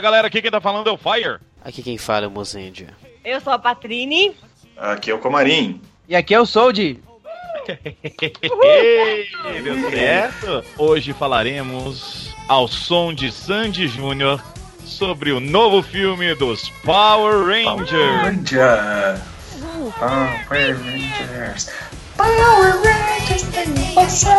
Fala galera, aqui quem tá falando é o Fire. Aqui quem fala é o Mozendia. Eu sou a Patrine. Aqui é o Comarim. E aqui é o Sold. Deu certo? Hoje falaremos ao som de Sandy Júnior sobre o novo filme dos Power Rangers. Ranger. Power Rangers. Power Rangers tem você.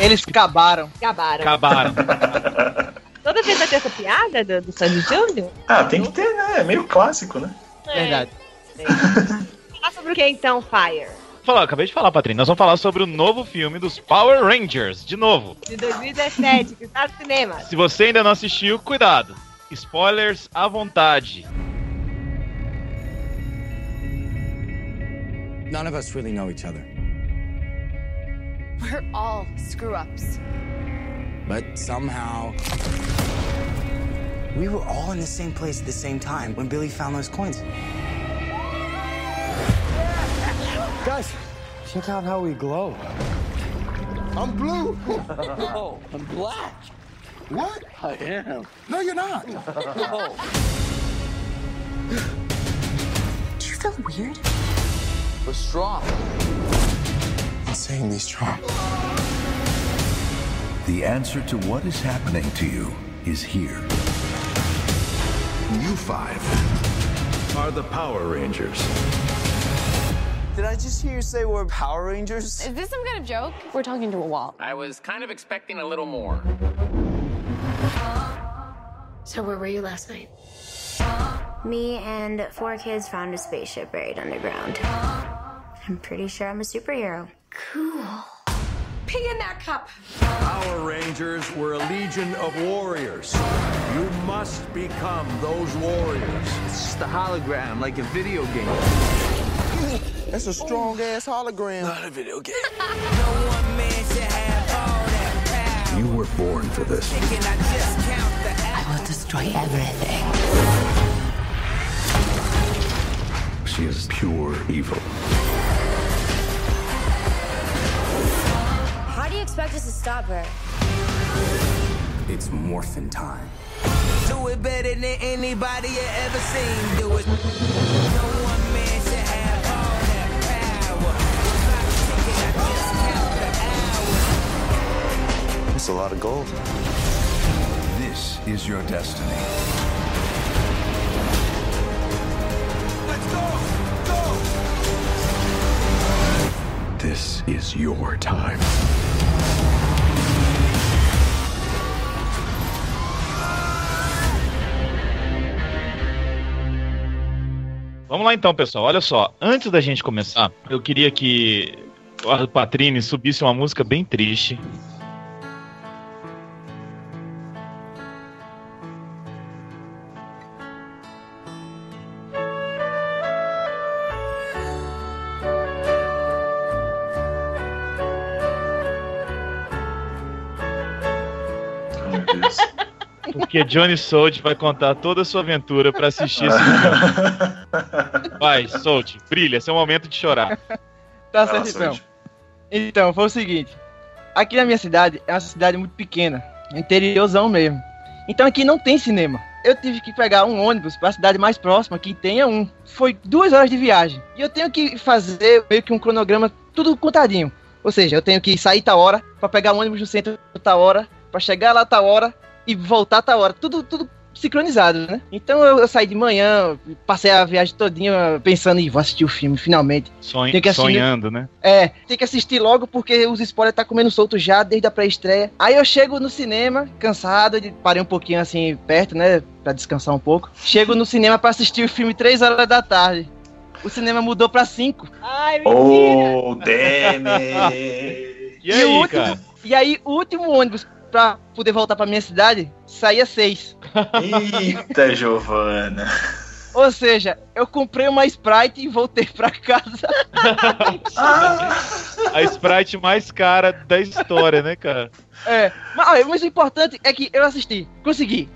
Eles acabaram. Acabaram. Acabaram. Toda vez vai ter essa piada do, do Sandy Júnior? Ah, tem que ter, né? É meio clássico, né? Verdade. É. Falar sobre o que então, Fire? Falar, acabei de falar, Patrícia. Nós vamos falar sobre o novo filme dos Power Rangers, de novo. De 2017, que está no cinema. Se você ainda não assistiu, cuidado. Spoilers à vontade. None of us really know each other. We're all screw ups. But somehow. We were all in the same place at the same time when Billy found those coins. Guys, check out how we glow. I'm blue. Oh, I'm black. What? I am. No, you're not. Do you feel weird? We're strong. Insanely strong. The answer to what is happening to you is here. You five are the Power Rangers. Did I just hear you say we're Power Rangers? Is this some kind of joke? We're talking to a wall. I was kind of expecting a little more. So, where were you last night? Me and four kids found a spaceship buried underground. I'm pretty sure I'm a superhero. Cool. Pee in that cup. Power Rangers were a legion of warriors. You must become those warriors. It's just a hologram, like a video game. That's a strong ass hologram. Not a video game. You were born for this. I will destroy everything. She is pure evil. How do you expect us to stop her? It's morphin' time. Do it better than anybody you ever seen. Do it. No one man should have all that power. Clock ticking, I just count the hours. That's a lot of gold. This is your destiny. Let's go! Go! This is your time. Vamos lá então, pessoal. Olha só. Antes da gente começar, eu queria que a Patrine subisse uma música bem triste. Porque Johnny Sold vai contar toda a sua aventura pra assistir esse filme. Vai, Sold, brilha, esse é o momento de chorar. Tá certo então. Então, foi o seguinte. Aqui na minha cidade é uma cidade muito pequena, interiorzão mesmo. Então aqui não tem cinema. Eu tive que pegar um ônibus para a cidade mais próxima que tenha um. Foi duas horas de viagem. E eu tenho que fazer meio que um cronograma tudo contadinho. Ou seja, eu tenho que sair tal hora para pegar um ônibus no centro tal hora, para chegar lá tal hora e voltar tal hora. Tudo, tudo sincronizado, né? Então eu, eu saí de manhã, passei a viagem todinha pensando em vou assistir o filme finalmente. Sonho- Tem que assistir- sonhando, né? É, tem que assistir logo porque os spoilers tá comendo solto já desde a pré-estreia. Aí eu chego no cinema, cansado, parei um pouquinho assim perto, né, Pra descansar um pouco. Chego no cinema pra assistir o filme 3 horas da tarde. O cinema mudou pra 5. Ai, mentira. Oh, damn it. E aí, o último, cara? e aí o último ônibus pra poder voltar pra minha cidade saía 6. Eita, Giovana. Ou seja, eu comprei uma Sprite e voltei pra casa. A Sprite mais cara da história, né, cara? É, mas, mas o importante é que eu assisti, consegui.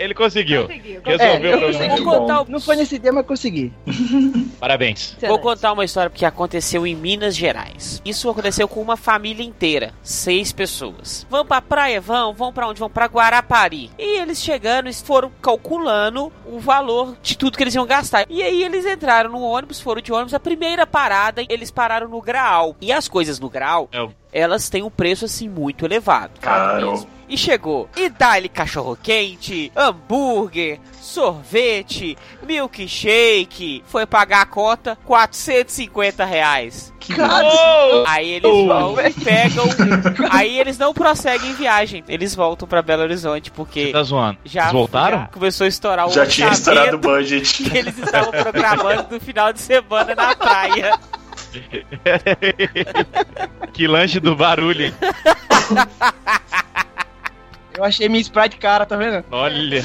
Ele conseguiu. Conseguiu, Resolveu É, o eu problema. Vou contar, Não foi nesse dia, mas consegui. Parabéns. vou contar uma história que aconteceu em Minas Gerais. Isso aconteceu com uma família inteira, seis pessoas. Vão pra praia? Vão. Vão pra onde? Vão pra Guarapari. E eles chegando, eles foram calculando o valor de tudo que eles iam gastar. E aí eles entraram no ônibus, foram de ônibus. A primeira parada, eles pararam no Graal. E as coisas no Graal, É elas têm um preço assim muito elevado. Caro. Mesmo. E chegou. E dá-lhe cachorro quente, hambúrguer, sorvete, milkshake. Foi pagar a conta, 450 reais. Oh! Aí eles vão e pegam. Aí eles não prosseguem viagem. Eles voltam pra Belo Horizonte porque Tá zoando. já, Eles voltaram? já começou a estourar o Já tinha estourado o budget. que eles estavam programando no final de semana na praia. que lanche do barulho. Eu achei minha Sprite cara, tá vendo? Olha.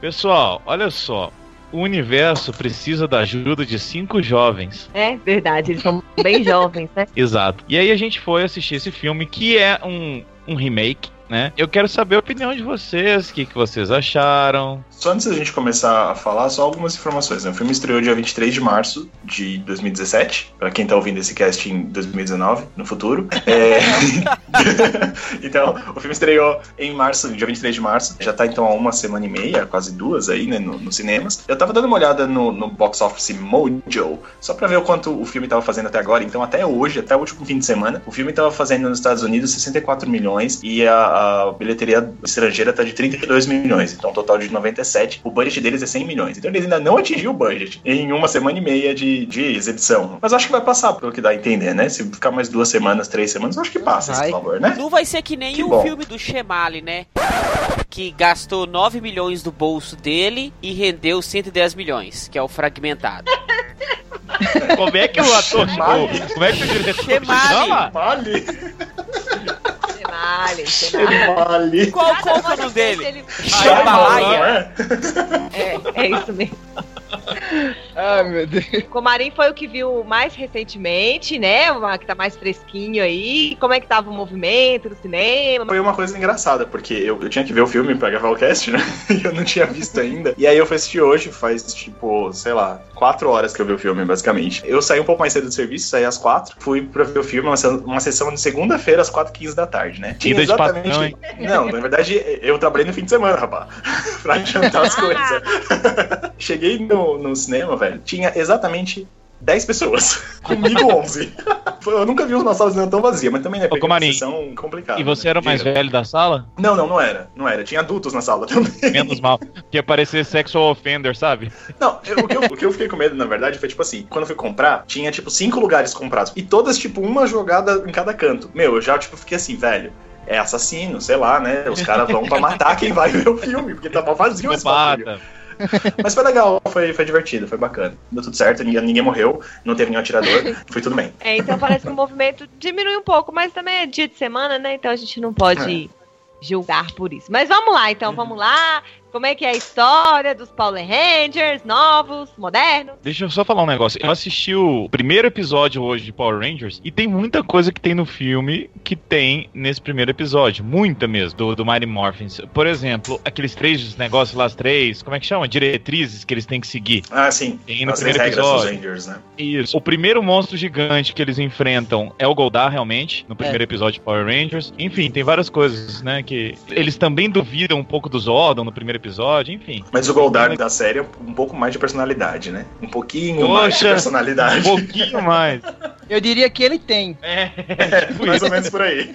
Pessoal, olha só. O universo precisa da ajuda de cinco jovens. É verdade, eles são bem jovens, né? Exato. E aí a gente foi assistir esse filme, que é um, um remake, né? Eu quero saber a opinião de vocês, o que, que vocês acharam. Só antes da gente começar a falar, só algumas informações. Né? O filme estreou dia 23 de março de 2017, pra quem tá ouvindo esse cast em 2019, no futuro. É... então, o filme estreou em março, dia 23 de março. Já tá então há uma semana e meia, quase duas aí, né, no- nos cinemas. Eu tava dando uma olhada no, no Box Office Mojo, só pra ver o quanto o filme tava fazendo até agora. Então, até hoje, até o último fim de semana, o filme tava fazendo nos Estados Unidos 64 milhões e a, a bilheteria estrangeira tá de 32 milhões. Então, um total de 97. O budget deles é 100 milhões. Então, eles ainda não atingiu o budget em uma semana e meia de, de exibição. Mas acho que vai passar, pelo que dá a entender, né? Se ficar mais duas semanas, três semanas, eu acho que passa Vai. esse valor, né? Não vai ser que nem Que o bom. filme do Shemali, né? Que gastou 9 milhões do bolso dele e rendeu 110 milhões, que é o fragmentado. Como é que o ator chamou? Como é que o diretor Chemali. chama? Vale. vale. Qual, qual é o nome dele? Ele... Jambalaya. É, é isso mesmo. Ai, meu Deus. O Comarim foi o que viu mais recentemente, né? Uma que tá mais fresquinho aí. Como é que tava o movimento do cinema? Foi uma coisa engraçada, porque eu, eu tinha que ver o filme pra gravar o cast, né? E eu não tinha visto ainda. E aí eu fui assistir hoje, faz tipo, sei lá, quatro horas que eu vi o filme, basicamente. Eu saí um pouco mais cedo do serviço, saí às quatro. Fui pra ver o filme, uma, uma sessão de segunda-feira às quatro h 15 da tarde, né? Tinha Ida de patrão, hein? Não, na verdade, eu trabalhei no fim de semana, rapaz. pra adiantar as coisas. Cheguei no, no cinema, velho, tinha exatamente 10 pessoas. Comigo 11. Eu nunca vi uma sala de cinema tão vazia, mas também é Ô, Comarim, sessão complicada. E você era o mais Diga. velho da sala? Não, não, não era. Não era. Tinha adultos na sala também. Menos mal. Que ia parecer sexual offender, sabe? Não, eu- o, que eu, o que eu fiquei com medo, na verdade, foi tipo assim: quando eu fui comprar, tinha tipo cinco lugares comprados. E todas, tipo, uma jogada em cada canto. Meu, eu já, tipo, fiquei assim, velho. É assassino, sei lá, né? Os caras vão pra matar quem vai ver o filme, porque tá mal vazio esse bagulho. Mas foi legal, foi, foi divertido, foi bacana. Deu tudo certo, ninguém, ninguém morreu, não teve nenhum atirador, foi tudo bem. É, então parece que o movimento diminui um pouco, mas também é dia de semana, né? Então a gente não pode julgar por isso. Mas vamos lá, então, vamos lá. Como é que é a história dos Power Rangers, novos, modernos? Deixa eu só falar um negócio. Eu assisti o primeiro episódio hoje de Power Rangers e tem muita coisa que tem no filme que tem nesse primeiro episódio. Muita mesmo, do, do Mighty Morphins. Por exemplo, aqueles três negócios lá, as três, como é que chama? Diretrizes que eles têm que seguir. Ah, sim. Tem no As primeiro episódio. Rangers, né? Isso. O primeiro monstro gigante que eles enfrentam é o Goldar, realmente, no primeiro episódio de Power Rangers. Enfim, tem várias coisas, né? Que eles também duvidam um pouco do Zordon no primeiro episódio, enfim. Mas o Goldar da série é um pouco mais de personalidade, né? Um pouquinho mais de Poxa, personalidade. Um pouquinho mais. Eu diria que ele tem. É, tipo mais isso. ou menos por aí.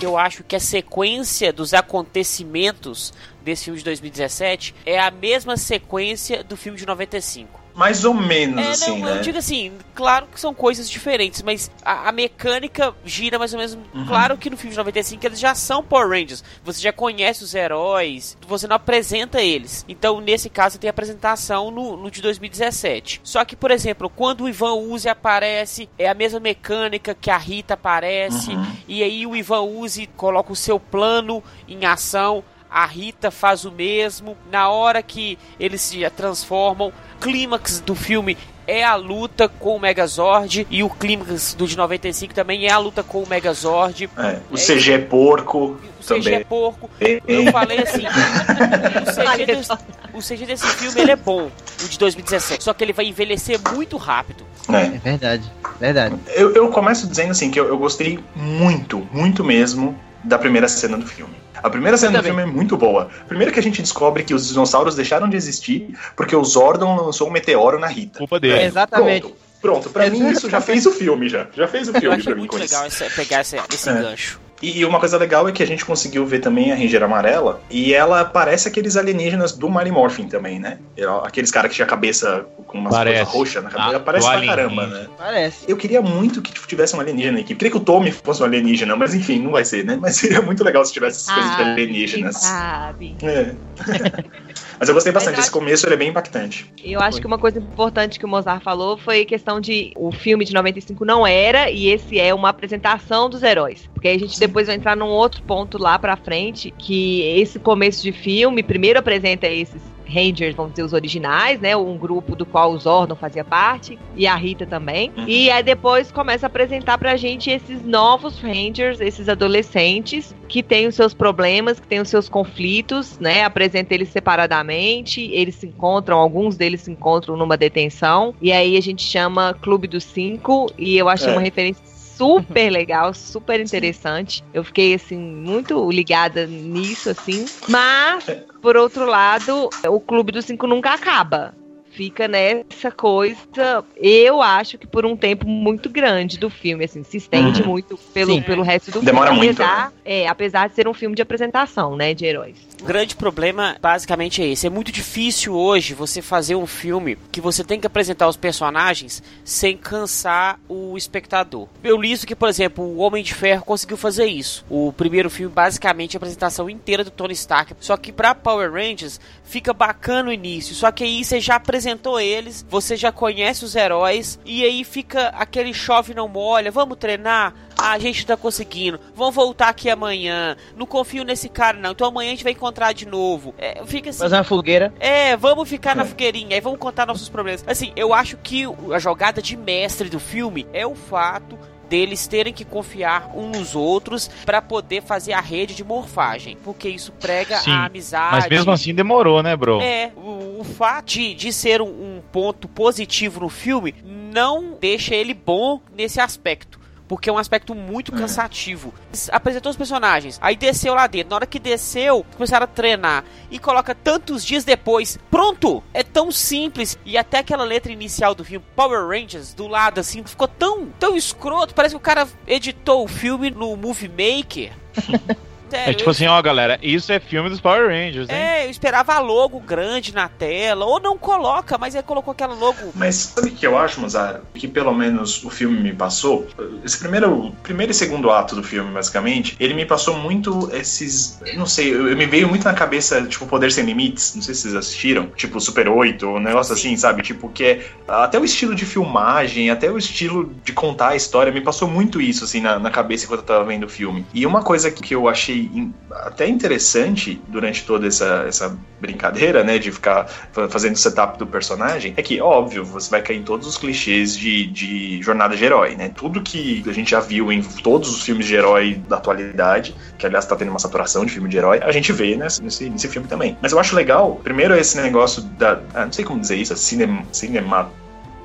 Eu acho que a sequência dos acontecimentos desse filme de 2017 é a mesma sequência do filme de 95. Mais ou menos, É, assim, não, né? eu digo assim, claro que são coisas diferentes, mas a, a mecânica gira mais ou menos. Uhum. Claro que no filme de 95 eles já são Power Rangers, você já conhece os heróis, você não apresenta eles. Então, nesse caso, tem a apresentação no, no de 2017. Só que, por exemplo, quando o Ivan Uzi aparece, é a mesma mecânica que a Rita aparece, Uhum. e aí o Ivan Uzi coloca o seu plano em ação. A Rita faz o mesmo. Na hora que eles se transformam, clímax do filme é a luta com o Megazord e o clímax do de 95 também é a luta com o Megazord. É, o CG é porco O CG também. é porco. É, Eu falei assim, o CG, desse, o CG desse filme ele é bom, o de 2017, só que ele vai envelhecer muito rápido. É. É verdade, verdade. Eu, eu começo dizendo assim que eu, eu gostei muito, muito mesmo da primeira cena do filme. A primeira cena do filme é muito boa. Primeiro que a gente descobre que os dinossauros deixaram de existir porque o Zordon lançou um meteoro na Rita. Culpa dele. Exatamente. Pronto, pronto. Pra mim isso já fez o filme já. Já fez o filme pra mim muito legal esse- pegar esse, esse É. gancho. E, e uma coisa legal é que a gente conseguiu ver também a Ranger amarela e ela parece aqueles alienígenas do Mighty Morphin também, né? Ela- Aqueles caras que tinha a cabeça com umas Parece. coisas roxas na cabeça. Ah, parece pra caramba, né? Parece. Eu queria muito que tipo, tivesse um alienígena na equipe. Queria que o Tommy fosse um alienígena, mas enfim, não vai ser, né? Mas seria muito legal se tivesse essas coisas de Ah, alienígenas. sabe. É. mas eu gostei bastante. Eu Esse começo ele é bem impactante. Eu acho que uma coisa importante que o Mozart falou foi a questão de o filme de 95 não era e esse é uma apresentação dos heróis. Porque aí a gente depois vai entrar num outro ponto lá pra frente, que esse começo de filme primeiro apresenta esses Rangers, vamos dizer, os originais, né? Um grupo do qual o Zordon fazia parte, e a Rita também. Uhum. E aí depois começa a apresentar pra gente esses novos Rangers, esses adolescentes, que têm os seus problemas, que têm os seus conflitos, né? Apresenta eles separadamente, eles se encontram, alguns deles se encontram numa detenção, e aí a gente chama Clube dos Cinco, e eu achei É. uma referência super legal, super interessante. Eu fiquei assim muito ligada nisso assim, mas por outro lado, o Clube dos Cinco nunca acaba. Fica nessa coisa, eu acho que por um tempo muito grande do filme, assim, se estende Uhum. muito pelo, Sim. pelo resto do Demora filme. muito, Apesar, é, apesar de ser um filme de apresentação, né, de heróis. O grande problema, basicamente, é esse. É muito difícil hoje você fazer um filme que você tem que apresentar os personagens sem cansar o espectador. Eu li isso que, por exemplo, o Homem de Ferro conseguiu fazer isso. O primeiro filme, basicamente, a apresentação inteira do Tony Stark. Só que pra Power Rangers fica bacana o início. Só que aí você já apresentou eles, você já conhece os heróis, e aí fica aquele chove não molha. Vamos treinar? Ah, a gente tá conseguindo. Vamos voltar aqui amanhã. Não confio nesse cara, não. Então amanhã a gente vai encontrar de novo. É, fica assim. Fazer uma fogueira. É, vamos ficar na fogueirinha, aí vamos contar nossos problemas. Assim, eu acho que a jogada de mestre do filme é o fato deles terem que confiar uns nos outros pra poder fazer a rede de morfagem, porque isso prega Sim, a amizade. Mas mesmo assim demorou, né, bro? É, o, o fato de, de ser um, um ponto positivo no filme não deixa ele bom nesse aspecto. Porque é um aspecto muito cansativo. Apresentou os personagens, aí desceu lá dentro. Na hora que desceu, começaram a treinar. E coloca tantos dias depois. Pronto! É tão simples. E até aquela letra inicial do filme, Power Rangers, do lado assim, ficou tão, tão escroto. Parece que o cara editou o filme no Movie Maker. Sério, É tipo assim, ó, galera, isso é filme dos Power Rangers, hein? é, eu esperava a logo grande na tela. Ou não coloca, mas aí colocou aquela logo. Mas sabe o que eu acho, Mazara? Que pelo menos o filme me passou. Esse primeiro, primeiro e segundo ato do filme, basicamente, ele me passou muito esses. Não sei, eu, eu me veio muito na cabeça, tipo, Poder Sem Limites. Não sei se vocês assistiram. Tipo, Super 8, um negócio assim, sabe? Tipo, que é. Até o estilo de filmagem, até o estilo de contar a história, me passou muito isso, assim, na, na cabeça enquanto eu tava vendo o filme. E uma coisa que eu achei in- até interessante durante toda essa, essa brincadeira, né, de ficar fa- fazendo o setup do personagem, é que, óbvio, você vai cair em todos os clichês de, de jornada de herói, né? Tudo que a gente já viu em todos os filmes de herói da atualidade, que aliás tá tendo uma saturação de filme de herói, a gente vê nesse, nesse, nesse filme também. Mas eu acho legal, primeiro, esse negócio da. ah, não sei como dizer isso, cinem, cinema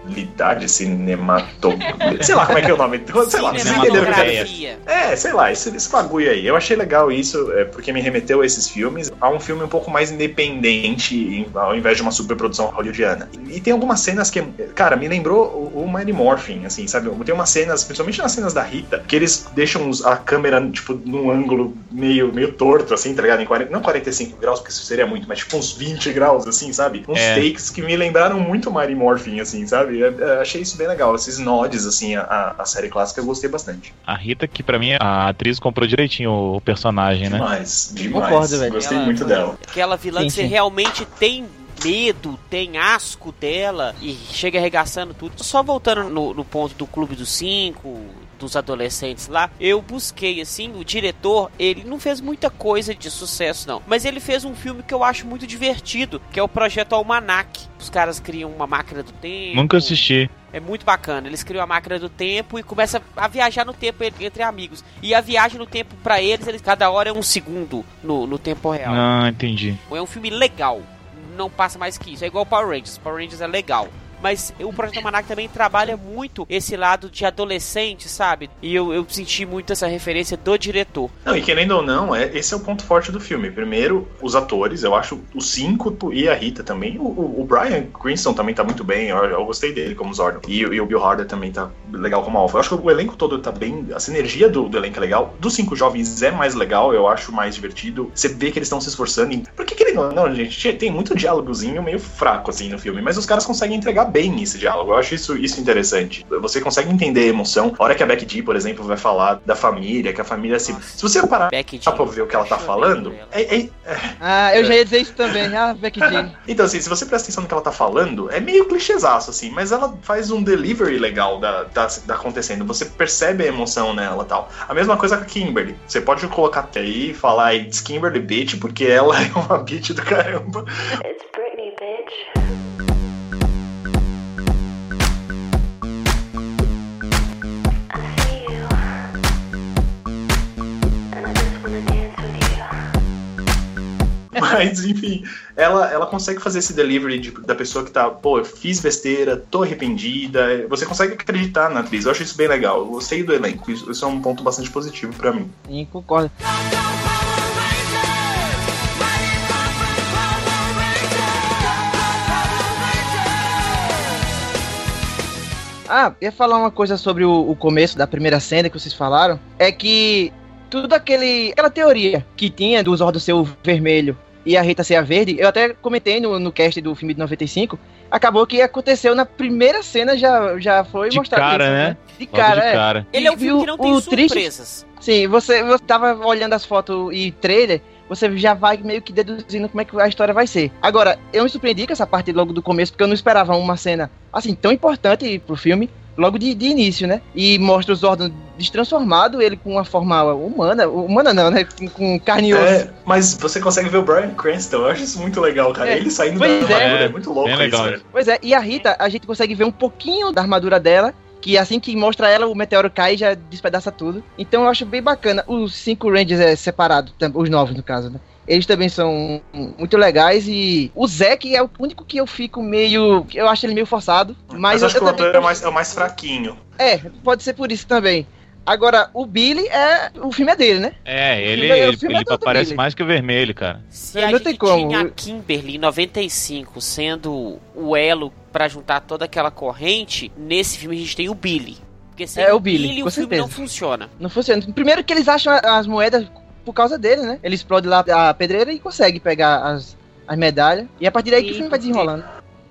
Lidade cinemato... sei lá como é que é o nome. Sei lá, vocês entenderam o. É, sei lá, esse, esse bagulho aí. Eu achei legal isso, é, porque me remeteu a esses filmes, a um filme um pouco mais independente, em- ao invés de uma superprodução hollywoodiana. E, tem algumas cenas que, cara, me lembrou o, o Mighty Morphin, assim, sabe? Tem umas cenas, principalmente nas cenas da Rita, que eles deixam a câmera, tipo, num ângulo meio, meio torto, assim, tá ligado? Em 40, não 45 graus, porque isso seria muito, mas tipo uns 20 graus, assim, sabe? Uns É. takes que me lembraram muito Mighty Morphin, assim, sabe? É, é, achei isso bem legal. Esses nods, assim, a- a, série clássica eu gostei bastante. A Rita, que pra mim, a atriz comprou direitinho o personagem, né? Demais, demais. Concordo, velho. Gostei Ela- muito dela. Aquela vilã Sim, que você sim. realmente tem medo, tem asco dela e chega arregaçando tudo. Só voltando no, no ponto do Clube dos Cinco, dos adolescentes lá, eu busquei assim, o diretor, ele não fez muita coisa de sucesso não, mas ele fez um filme que eu acho muito divertido, que é o Projeto Almanac. Os caras criam uma máquina do tempo. Nunca assisti. É muito bacana. Eles criam a máquina do tempo e começam a viajar no tempo entre amigos. E a viagem no tempo para eles, eles, cada hora é um segundo no, no tempo real. Ah, entendi. É um filme legal. Não passa mais que isso. É igual Power Rangers. Power Rangers é legal. Mas o Projeto Almanac também trabalha muito esse lado de adolescente, sabe? E eu, eu senti muito essa referência do diretor. Não, e querendo ou não, é, esse é o ponto forte do filme. Primeiro, os atores, eu acho os cinco e a Rita também. O, o- o Brian Cranston também tá muito bem, eu, eu gostei dele como Zordon. E, e o Bill Harder também tá legal como Alpha. Eu acho que o elenco todo tá bem, a sinergia do, do elenco é legal. Dos cinco jovens é mais legal, eu acho mais divertido. Você vê que eles estão se esforçando. Em... Porque querendo ou não, gente, tem muito diálogozinho meio fraco assim no filme, mas os caras conseguem entregar bem esse diálogo. Eu acho isso, isso interessante. Você consegue entender a emoção. A hora que a Becky G, por exemplo, vai falar da família, que a família se. Se você parar Becky pra ver o que ela tá falando, é- é, Ah, eu já ia dizer isso também. Ah, Becky G. então, assim, se você presta atenção no que ela tá falando, é meio clichêzaço, assim, mas ela faz um delivery legal da, da, da acontecendo. Você percebe a emoção nela e tal. A mesma coisa com a Kimberly. Você pode colocar aí e falar It's Kimberly Bitch, porque ela é uma bitch do caramba. It's Britney, bitch. Mas, enfim, ela, ela consegue fazer esse delivery de- da pessoa que tá, pô, eu fiz besteira, tô arrependida. Você consegue acreditar na atriz. Eu acho isso bem legal. Eu gostei do elenco. Isso, isso é um ponto bastante positivo pra mim. Sim, concordo. Ah, ia falar uma coisa sobre o, o começo da primeira cena que vocês falaram. É que tudo aquele, aquela teoria que tinha do Zordon ser o vermelho e a Rita ser a verde, eu até comentei no, no cast do filme de 95, acabou que aconteceu na primeira cena, já, já foi De mostrado cara, isso, né? De Logo cara, de é. cara. Ele é um filme que não o- tem o triste- surpresas. Sim, você, você tava olhando as fotos e trailer, você já vai meio que deduzindo como é que a história vai ser. Agora, eu me surpreendi com essa parte logo do começo, porque eu não esperava uma cena assim tão importante pro filme. Logo de, de início, né? E mostra o Zordon destransformado, ele com uma forma humana. Humana não, né? Com, com carne e osso. É, mas você consegue ver o Brian Cranston. Eu acho isso muito legal, cara. É, Ele saindo da pois é. armadura é muito louco Bem isso, legal. velho. Pois é, e a Rita, a gente consegue ver um pouquinho da armadura dela, que assim que mostra ela, o meteoro cai e já despedaça tudo. Então eu acho bem bacana. Os cinco Rangers é separado, os novos no caso, né? Eles também são muito legais e o Zack é o único que eu fico meio. Eu acho ele meio forçado. Mas, Mas eu acho que o também- é mais, é o mais fraquinho. É, pode ser por isso também. Agora, o Billy é. O filme é dele, né? É, ele, é- ele, é ele todo aparece dele. mais que o vermelho, cara. Se Não a tem gente como. tinha a Kimberly em 95 sendo o elo pra juntar toda aquela corrente, nesse filme a gente tem o Billy. Porque sem É, o o Billy, Billy com o filme certeza. não funciona. Não funciona. Primeiro que eles acham as moedas por causa dele, né? Ele explode lá a pedreira e consegue pegar as, as medalhas. E a partir daí que o Sim, filme vai desenrolando.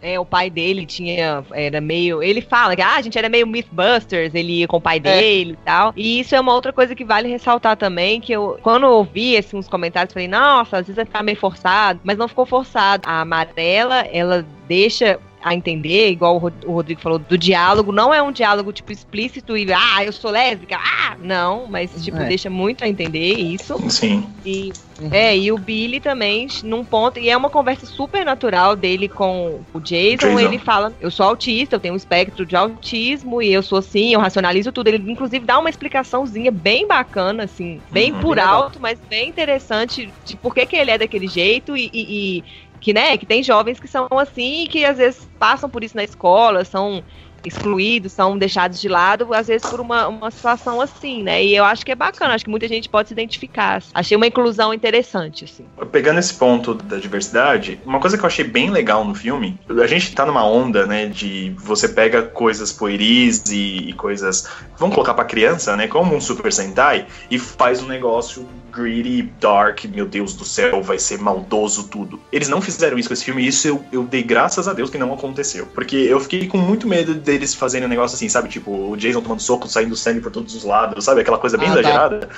É, o pai dele tinha. Era meio. Ele fala que ah, a gente era meio Mythbusters, ele ia com o pai dele e tal. E isso é uma outra coisa que vale ressaltar também: que eu, quando eu ouvi assim, uns comentários, falei, nossa, às vezes vai ficar meio forçado, mas não ficou forçado. A amarela, ela deixa a entender, igual o Rod- o Rodrigo falou, do diálogo, não é um diálogo, tipo, explícito e, ah, eu sou lésbica, ah, não, mas, tipo, É. deixa muito a entender isso. Sim. E, Uhum. é, e o Billy também, num ponto, e é uma conversa super natural dele com o Jason, Jason. ele fala, eu sou autista, eu tenho um espectro de autismo, e eu sou assim, eu racionalizo tudo. Ele, inclusive, dá uma explicaçãozinha bem bacana, assim, bem Uhum. por Bem legal. alto, mas bem interessante de por que, que ele é daquele jeito e- e- e que, né, que tem jovens que são assim que às vezes passam por isso na escola, são excluídos, são deixados de lado, às vezes por uma, uma situação assim, né? E eu acho que é bacana, acho que muita gente pode se identificar. Achei uma inclusão interessante, assim. Pegando esse ponto da diversidade, uma coisa que eu achei bem legal no filme, a gente tá numa onda, né, de você pega coisas pueris e, e coisas, vamos colocar pra criança, né, como um Super Sentai, e faz um negócio greedy, dark, meu Deus do céu, vai ser maldoso tudo. Eles não fizeram isso com esse filme e isso eu, eu dei graças a Deus que não aconteceu. Porque eu fiquei com muito medo deles fazerem um negócio assim, sabe, tipo, o Jason tomando soco, saindo sangue por todos os lados, sabe, aquela coisa bem Ah, tá. exagerada.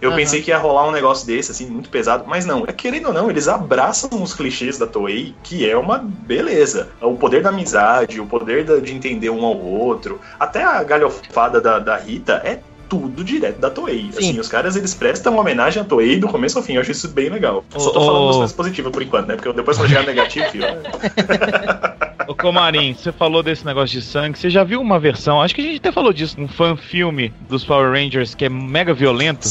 Eu Aham. pensei que ia rolar um negócio desse, assim, muito pesado, mas não. É querendo ou não, eles abraçam os clichês da Toei, que é uma beleza. O poder da amizade, o poder da- de entender um ao outro. Até a galhofada da, da Rita é tudo direto da Toei. Sim. Assim, os caras eles prestam homenagem à Toei do começo ao fim. Eu acho isso bem legal. Só tô Ô, falando ô. das coisas positivas por enquanto, né? Porque depois quando chegar no negativo, filho, Ô Comarim, você falou desse negócio de sangue. Você já viu uma versão? Acho que a gente até falou disso, um fan filme dos Power Rangers que é mega violento.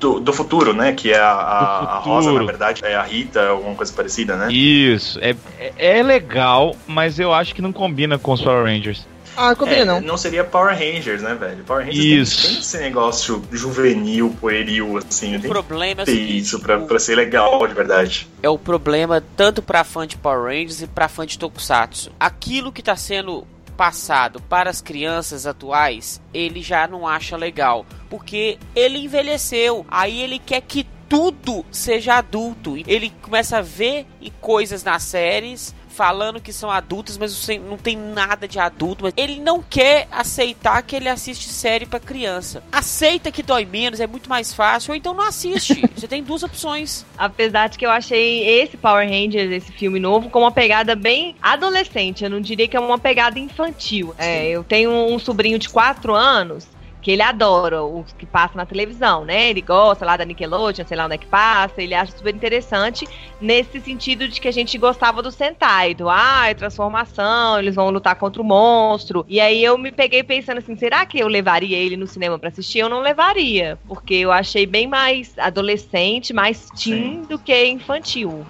do, do futuro, né? Que é a, a, a Rosa, na verdade, é a Rita, alguma coisa parecida, né? Isso, é, é, é legal, mas eu acho que não combina com os Power Rangers. Ah, não combina É, não. não seria Power Rangers, né, velho? Power Rangers Isso. Tem, tem esse negócio juvenil, pueril, assim. O Tem problema é que seguinte, isso pra, o- pra ser legal de verdade. é o problema tanto pra fã de Power Rangers e pra fã de Tokusatsu. Aquilo que tá sendo passado para as crianças atuais, ele já não acha legal, porque ele envelheceu. Aí ele quer que tudo seja adulto. Ele começa a ver e coisas nas séries falando que são adultas, mas não tem nada de adulto. Mas ele não quer aceitar que ele assiste série pra criança. Aceita que dói menos, é muito mais fácil, ou então não assiste. Você tem duas opções. Apesar de que eu achei esse Power Rangers, esse filme novo, com uma pegada bem adolescente. Eu não diria que é uma pegada infantil. É, eu tenho um sobrinho de 4 anos que ele adora os que passam na televisão, né? Ele gosta lá da Nickelodeon, sei lá onde é que passa, ele acha super interessante nesse sentido de que a gente gostava do Sentai, do ah, é transformação, eles vão lutar contra o monstro. E aí eu me peguei pensando assim, será que eu levaria ele no cinema pra assistir? Eu não levaria, porque eu achei bem mais adolescente, mais teen do que infantil.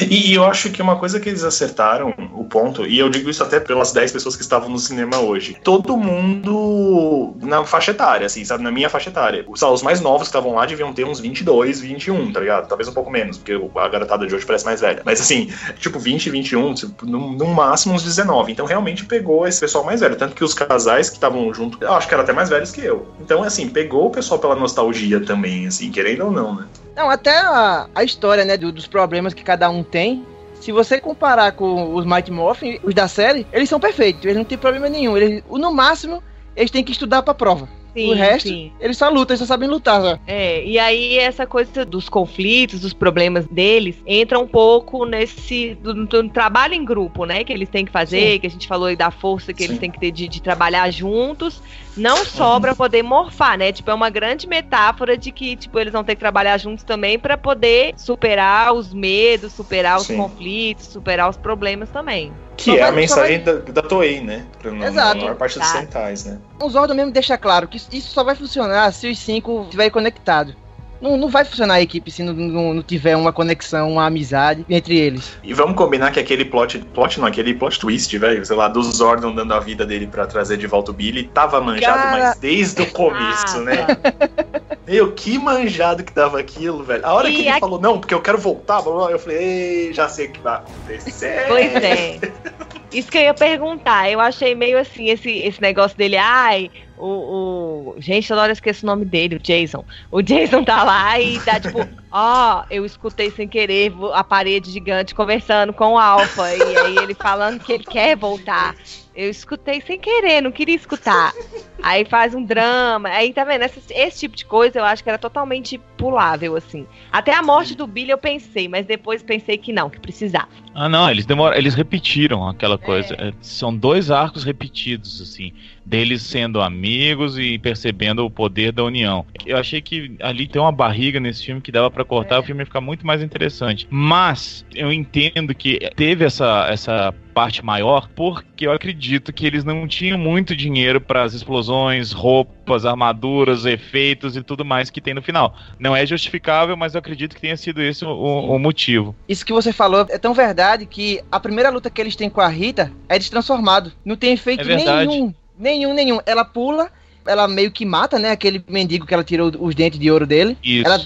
E, e eu acho que uma coisa que eles acertaram, o ponto, e eu digo isso até pelas 10 pessoas que estavam no cinema hoje, todo mundo na faixa etária, assim, sabe? Na minha faixa etária. Os, os mais novos que estavam lá deviam ter uns 22, 21, tá ligado? Talvez um pouco menos, porque a garotada de hoje parece mais velha. Mas assim, tipo 20, 21, tipo, no, no máximo uns 19. Então realmente pegou esse pessoal mais velho. Tanto que os casais que estavam junto, eu acho que eram até mais velhos que eu. Então, assim, pegou o pessoal pela nostalgia também, assim, querendo ou não, né? Não, até a, a história, né, do- dos problemas que cada um tem. Se você comparar com os Mighty Morphin, os da série, eles são perfeitos, eles não têm problema nenhum. Eles, no máximo, eles têm que estudar pra prova. Sim, o resto, sim. eles só lutam, eles só sabem lutar. Só. É, e aí essa coisa dos conflitos, dos problemas deles, entra um pouco nesse do, do trabalho em grupo, né? Que eles têm que fazer, Sim. que a gente falou aí da força que eles Sim. têm que ter de, de trabalhar juntos, não só pra poder morfar, né? Tipo, é uma grande metáfora de que, tipo, eles vão ter que trabalhar juntos também pra poder superar os medos, superar os conflitos, superar os problemas também. Que Só é a vai- só mensagem da, da Toei, né? Pra, Exato. na maior parte dos Exato. centais, né? O Zordon mesmo deixa claro que isso só vai funcionar se os cinco estiverem conectados. Não, não vai funcionar a equipe se não, não- não tiver uma conexão, uma amizade entre eles. E vamos combinar que aquele plot, plot não, aquele plot twist, velho, sei lá, do Zordon dando a vida dele pra trazer de volta o Billy, tava manjado, Cara- mas desde o começo, Ah, né? Meu, que manjado que tava aquilo, velho. A hora E que ele a- falou, não, porque eu quero voltar, eu falei, ei, já sei o que vai acontecer. Pois é. Isso que eu ia perguntar. Eu achei meio assim, esse, esse negócio dele, ai, o, o. Gente, toda hora eu esqueço o nome dele, o Jason. O Jason tá lá e tá tipo, ó, eu escutei sem querer a parede gigante conversando com o Alpha. E aí ele falando que ele quer voltar. Eu escutei sem querer, não queria escutar. Aí faz um drama. Aí tá vendo? Esse, esse tipo de coisa eu acho que era totalmente pulável, assim. Até a morte do Billy eu pensei, mas depois pensei que não, que precisava. Ah, não, eles demoram, eles repetiram aquela coisa. É, São dois arcos repetidos, assim, deles sendo amigos e percebendo o poder da união. Eu achei que ali tem uma barriga nesse filme que dava pra cortar, É. o filme ia ficar muito mais interessante. Mas eu entendo que teve essa, essa parte maior porque eu acredito que eles não tinham muito dinheiro para as explosões, roupas, armaduras, efeitos e tudo mais que tem no final. Não é justificável, mas eu acredito que tenha sido esse o, o- o motivo. Isso que você falou é tão verdade que a primeira luta que eles têm com a Rita é destransformado. Não tem efeito É verdade. nenhum. Nenhum, nenhum. Ela pula, ela meio que mata, né? Aquele mendigo que ela tirou os dentes de ouro dele. Isso. Ela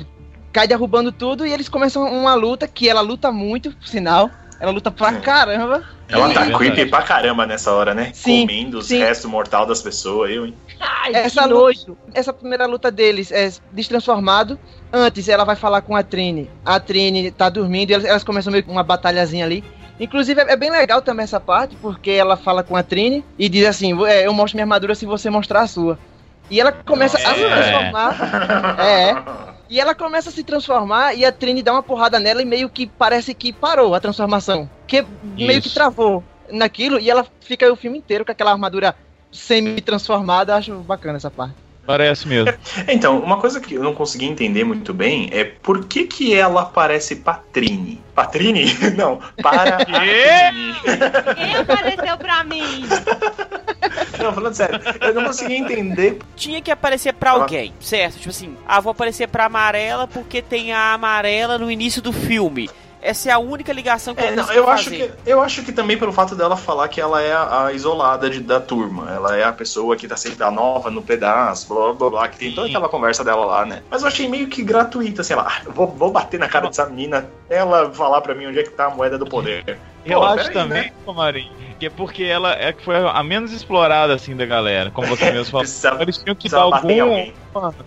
cai derrubando tudo e eles começam uma luta que ela luta muito, por sinal. Ela luta pra É. caramba. Ela É tá verdade. creepy pra caramba nessa hora, né? Sim, Comendo os sim. restos mortal das pessoas, eu, hein? Ai, Essa que luta-. Essa primeira luta deles é destransformado. Antes ela vai falar com a Trine. A Trine tá dormindo e elas, elas começam meio que uma batalhazinha ali. Inclusive é bem legal também essa parte, porque ela fala com a Trine e diz assim: "É, Eu mostro minha armadura se você mostrar a sua. E ela começa a se É. transformar. É. E ela começa a se transformar e a Trine dá uma porrada nela e meio que parece que parou a transformação. Que meio que travou naquilo e ela fica o filme inteiro com aquela armadura semi-transformada. Acho bacana essa parte. Parece mesmo. Então, uma coisa que eu não consegui entender muito bem é por que que ela parece Patrine? Patrine? Não, para Quem apareceu pra mim? Não, falando sério, eu não consegui entender. Tinha que aparecer pra alguém, certo? Tipo assim, ah, vou aparecer pra amarela porque tem a amarela no início do filme. Essa é a única ligação que É, eu não, eu acho, fazer. que, eu acho que também pelo fato dela falar que ela é a, a isolada de- da turma. Ela é a pessoa que tá sempre a nova no pedaço, blá blá blá, que tem toda aquela conversa dela lá, né? Mas eu achei meio que gratuita, sei lá, vou, vou bater na cara dessa menina, ela falar pra mim onde é que tá a moeda do poder. Eu Pô, acho também, né? Marinho, que é porque ela é que foi a menos explorada assim da galera, como você mesmo falou. Precisa- Eles tinham que dar algum,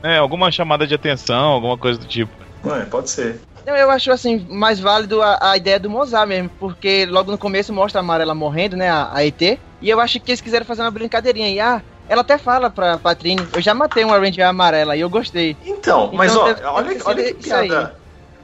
né, alguma chamada de atenção, alguma coisa do tipo. Ué, pode ser. Eu, eu acho assim mais válido a, a ideia do Mozart mesmo, porque logo no começo mostra a Amarela morrendo, né, a, a ET, e eu acho que eles quiseram fazer uma brincadeirinha. E ah, ela até fala pra Patrine, eu já matei uma Ranger amarela e eu gostei. Então, mas Então, ó, deve- olha, deve olha que isso aí. piada.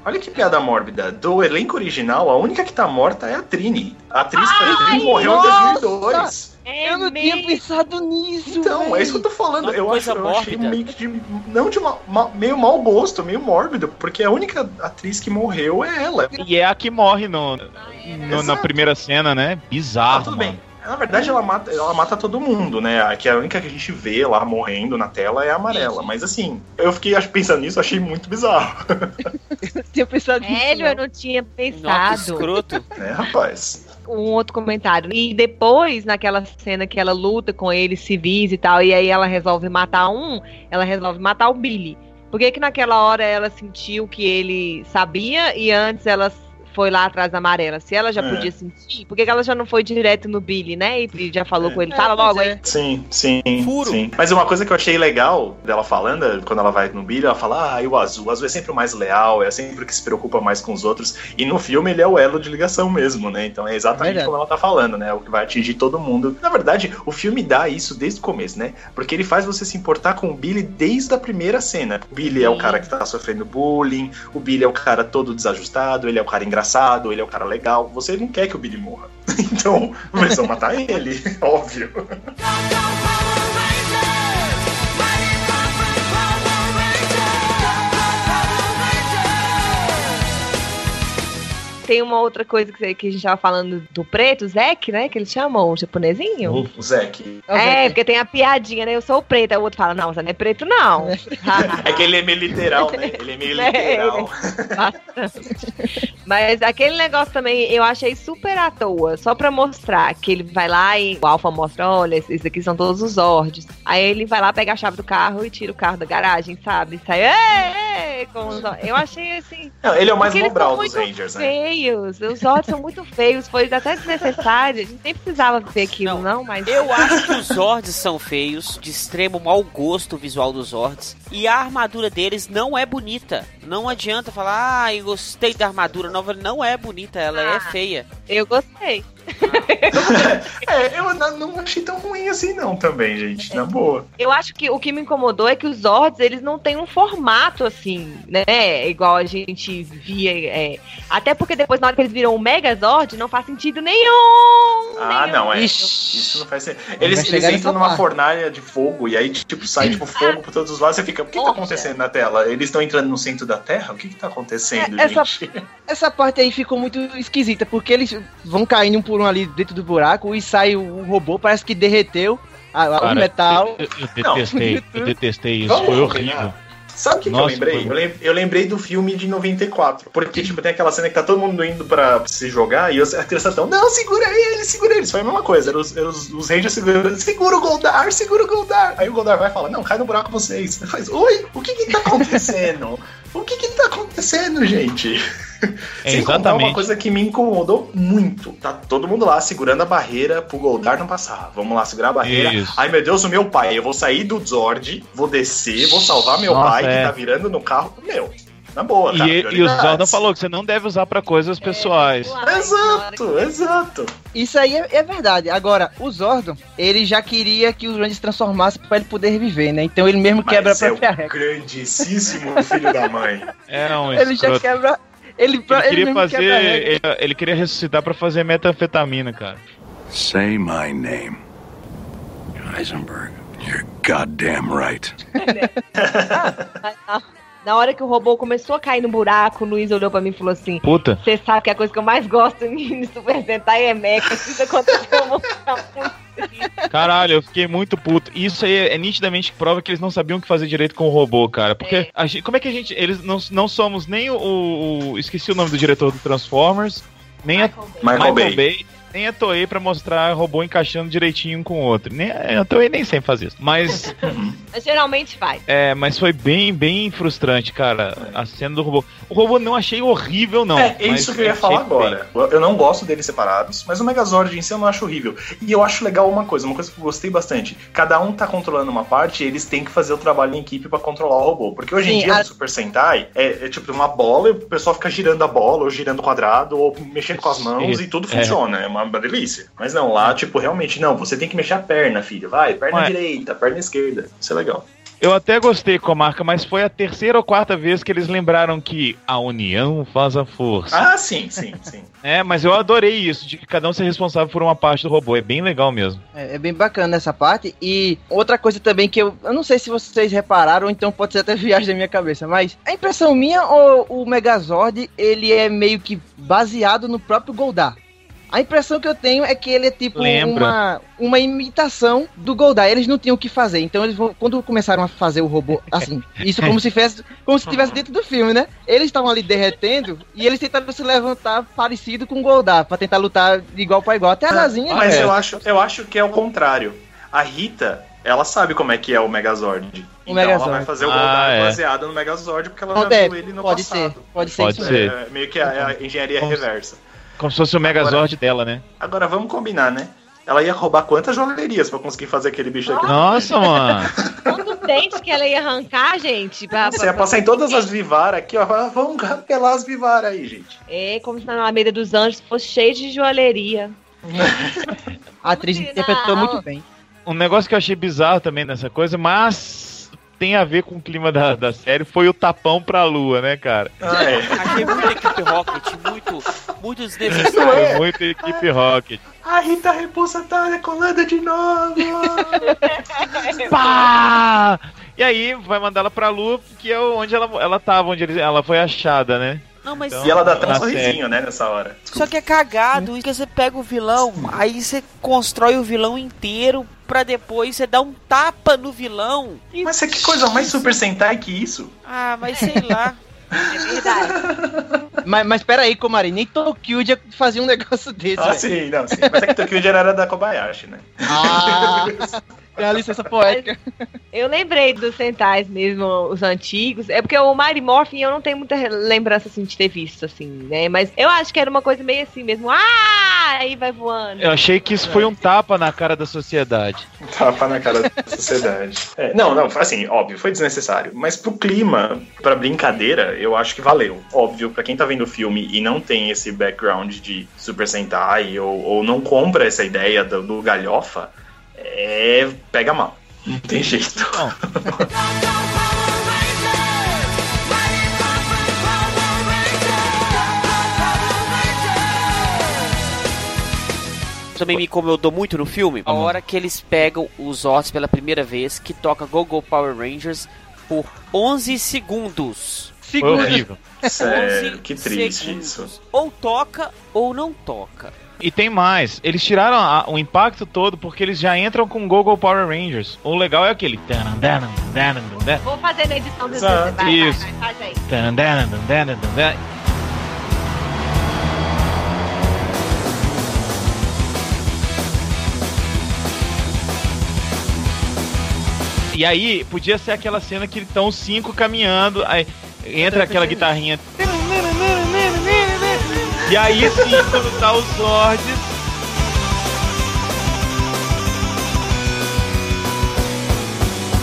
Olha que piada mórbida. Do elenco original, a única que tá morta é a Trini. A atriz Patrine morreu nossa! em 2002. É eu não tinha mesmo. pensado nisso. Então, véi. é isso que eu tô falando. Uma Eu, acho, eu achei meio que de. Não de ma- ma- meio mau gosto, meio mórbido, porque a única atriz que morreu é ela. E é a que morre no, no- na primeira cena, né? Bizarro. Ah, tudo mano. bem. Na verdade, ela mata, ela mata todo mundo, né? A, que a única que a gente vê lá morrendo na tela é a amarela. Mas assim, eu fiquei pensando nisso, achei muito bizarro. Eu tinha pensado nisso. Velho, não. eu não tinha Nossa, pensado. escroto. né, rapaz? Um outro comentário. E depois, naquela cena que ela luta com eles civis e tal, e aí ela resolve matar um, ela resolve matar o Billy. Por que que naquela hora ela sentiu que ele sabia e antes ela foi lá atrás da amarela? Se ela já É. podia sentir, por que ela já não foi direto no Billy, né? E já falou É. com ele, É, fala logo é. aí. Sim, sim, Furo. sim. Mas uma coisa que eu achei legal dela falando, quando ela vai no Billy, ela fala, ah, e o azul? O azul é sempre o mais leal, é sempre o que se preocupa mais com os outros. E no filme ele é o elo de ligação mesmo, né? Então é exatamente Verdade. como ela tá falando, né? O que vai atingir todo mundo. Na verdade, o filme dá isso desde o começo, né? Porque ele faz você se importar com o Billy desde a primeira cena. O Billy é o cara que tá sofrendo bullying, o Billy é o cara todo desajustado, ele é o cara engraçado, ele é o cara legal. Você não quer que o Billy morra. Então, eles vão matar ele, óbvio. Tem uma outra coisa que, que a gente tava falando do preto, o Zek, né? Que eles chamam, o japonesinho. O Zack. É, porque tem a piadinha, né? Eu sou o preto. Aí o outro fala, não, você não é preto, não. É que ele é meio literal, né? Ele é meio É, literal. Bastante. Mas aquele negócio também eu achei super à toa, só pra mostrar que ele vai lá e o Alpha mostra, olha, esses aqui são todos os Zords. Aí ele vai lá, pega a chave do carro e tira o carro da garagem, sabe? Sai, "Ê, ê", com os Zords. Eu achei assim. Não, ele é o mais mobral dos Rangers, né? Feios. Os Zords são muito feios, foi até desnecessário. A gente nem precisava ver aquilo, não, mas. Eu acho que os Zords são feios, de extremo mau gosto o visual dos Zords. E a armadura deles não é bonita. Não adianta falar, ah, eu gostei da armadura nova. Não é bonita, ela é Ah. feia. Eu gostei. É, eu não achei tão ruim assim não também, gente, na boa. Eu acho que o que me incomodou é que os Zords, eles não têm um formato assim, né? Igual a gente via. é. Até porque depois, na hora que eles viram o Megazord, não faz sentido nenhum! Ah, nenhum. não, é. Ixi. Isso não faz sentido. Eles, eles entram numa parte. fornalha de fogo e aí, tipo, sai tipo fogo por todos os lados. Você fica, o que tá Poxa. acontecendo na tela? Eles estão entrando no centro da Terra? O que que tá acontecendo, É, essa- gente? Essa parte aí ficou muito esquisita, porque eles vão caindo um por um ali dentro do buraco e sai o, o robô, parece que derreteu a- a- o Cara, metal. Eu, eu detestei, eu detestei isso, Vamos foi combinar? horrível. Sabe o que, que eu lembrei? Eu, lem- eu lembrei do filme de 94. Porque, tipo, tem aquela cena que tá todo mundo indo pra se jogar e os- a criança tão, não, segura ele, segura ele. Isso foi a mesma coisa. Era os, era os, os Rangers segurando, segura o Goldar, segura o Goldar. Aí o Goldar vai e fala, não, cai no buraco vocês. Ele faz, oi, o que que tá acontecendo? O que que tá acontecendo, gente? É Sem contar uma exatamente. coisa que me incomodou muito. Tá todo mundo lá segurando a barreira pro Goldar não passar. Vamos lá segurar a barreira. Isso. Ai meu Deus, o meu pai. Eu vou sair do Zord, vou descer, vou salvar meu Nossa, pai é. que tá virando no carro. Meu, na boa, E, cara. e o prioridades. Zordon falou que você não deve usar pra coisas pessoais. Exato, exato. Isso aí é, é verdade. Agora, o Zordon, ele já queria que os Rangers se transformassem pra ele poder reviver, né? Então ele mesmo quebra a Mas é o própria regra. grandíssimo filho da mãe. É um Ele já quebra. Ele, Ele ele queria fazer. Ele, ele queria ressuscitar pra fazer metanfetamina, cara. Say my name. Heisenberg. Goddamn right. Na- hora que o robô começou a cair no buraco, o Luiz olhou pra mim e falou assim: Puta. Você sabe que a coisa que eu mais gosto em Super Sentai é mecha. Se isso acontecer, eu vou ficar muito feliz. Caralho, eu fiquei muito puto. Isso aí é nitidamente prova que eles não sabiam o que fazer direito com o robô, cara. Porque a gente- como é que a gente. Eles não, não somos nem o, o- Esqueci o nome do diretor do Transformers, nem a Michael Bay. Nem a Toei pra mostrar robô encaixando direitinho um com o outro. Nem, a Toei nem sempre faz isso. Mas. Geralmente faz. É, mas foi bem, bem frustrante, cara, a cena do robô. O robô não achei horrível, não. É, é isso que eu ia falar agora. Eu- Eu não gosto deles separados, mas o Megazord em si eu não acho horrível. E eu acho legal uma coisa, uma coisa que eu gostei bastante. Cada um tá controlando uma parte e eles têm que fazer o trabalho em equipe pra controlar o robô. Porque hoje em Sim, dia a- no Super Sentai é, é tipo uma bola e o pessoal fica girando a bola, ou girando o quadrado, ou mexendo com as mãos Sim, e tudo é. funciona. É uma delícia. Mas não, lá, tipo, realmente, não, você tem que mexer a perna, filho. Vai, perna Ué. direita, perna esquerda. Isso é legal. Eu até gostei com a marca, mas foi a terceira ou quarta vez que eles lembraram que a união faz a força. Ah, sim, sim, sim. É, mas eu adorei isso, de que cada um ser responsável por uma parte do robô. É bem legal mesmo. É, é bem bacana essa parte. E outra coisa também que eu, eu não sei se vocês repararam, ou então pode ser até viagem da minha cabeça, mas a impressão minha ou o Megazord, ele é meio que baseado no próprio Goldar. A impressão que eu tenho é que ele é tipo Lembra. uma, uma imitação do Goldar. Eles não tinham o que fazer. Então eles vão, quando começaram a fazer o robô assim, isso como se fosse como se estivesse dentro do filme, né? Eles estavam ali derretendo e eles tentaram se levantar parecido com o Goldar pra tentar lutar de igual para igual. Até a Nazinha Mas É. eu, acho, eu acho que é o contrário. A Rita, ela sabe como é que é o Megazord. então Megazord. ela vai fazer o Ah, Goldar é. baseado no Megazord porque ela Não viu ele no pode passado. ser, pode ser Pode isso ser. mesmo. É, meio que a, a engenharia reversa. Como se fosse o Megazord dela, né? Agora vamos combinar, né? Ela ia roubar quantas joalherias pra conseguir fazer aquele bicho aqui? Nossa, mano. Quantos dentes que ela ia arrancar, gente? Pra, Você ia passar em todas as Vivara aqui, ó. Vamos rapelar as Vivara aí, gente. É, como se na Alameda dos Anjos fosse cheio de joalheria. A atriz interpretou muito bem. Um negócio que eu achei bizarro também nessa coisa, mas tem a ver com o clima da, da série, foi o tapão pra lua, né, cara? Ah, é. Achei equipe Rocket, muito, muito desnecessário. é? Muito equipe Rocket. A Rita Repulsa tá decolando de novo. Pá! E aí vai mandar ela pra lua, que é onde ela, ela tava, onde ele- ela foi achada, né? Não, mas Então- e ela dá até um sorrisinho, né, nessa hora. só que é cagado, porque você pega o vilão, aí você constrói o vilão inteiro pra depois você dar um tapa no vilão. Mas que coisa mais Super Sentai que isso? Ah, mas sei lá. É verdade. Mas, mas pera aí, Comari, nem Tokyo já fazia um negócio desse, Ah, velho. sim, não, sim. Mas é que Tokyo já era da Kobayashi, né? Ah, tem a licença poética. Eu lembrei dos Sentais mesmo, os antigos. É porque o Mighty Morphin eu não tenho muita lembrança assim de ter visto, assim, né? Mas eu acho que era uma coisa meio assim mesmo. Ah! Aí vai voando. Eu achei que isso foi um tapa na cara da sociedade. Um Tapa na cara da sociedade. É, não, não, assim, óbvio, foi desnecessário. Mas pro clima, pra brincadeira, eu acho que valeu. Óbvio, pra quem tá vendo o filme e não tem esse background de Super Sentai ou, ou não compra essa ideia do, do galhofa, é. pega mal. Não tem jeito. Não. Também me incomodou muito no filme a hora que eles pegam os Zords pela primeira vez, que toca Go Go Power Rangers por 11 segundos. Foi horrível. Sério, 11 que triste segundos. isso. Ou toca ou não toca. E tem mais, eles tiraram a- o impacto todo porque eles já entram com Google Power Rangers. O legal é aquele. Vou fazer na edição desse Exato. vai, vai, Isso. vai, faz aí. tanan, tanan. E aí, podia ser aquela cena que estão os cinco caminhando, aí entra aquela guitarrinha. E aí sim, quando tá os Zords.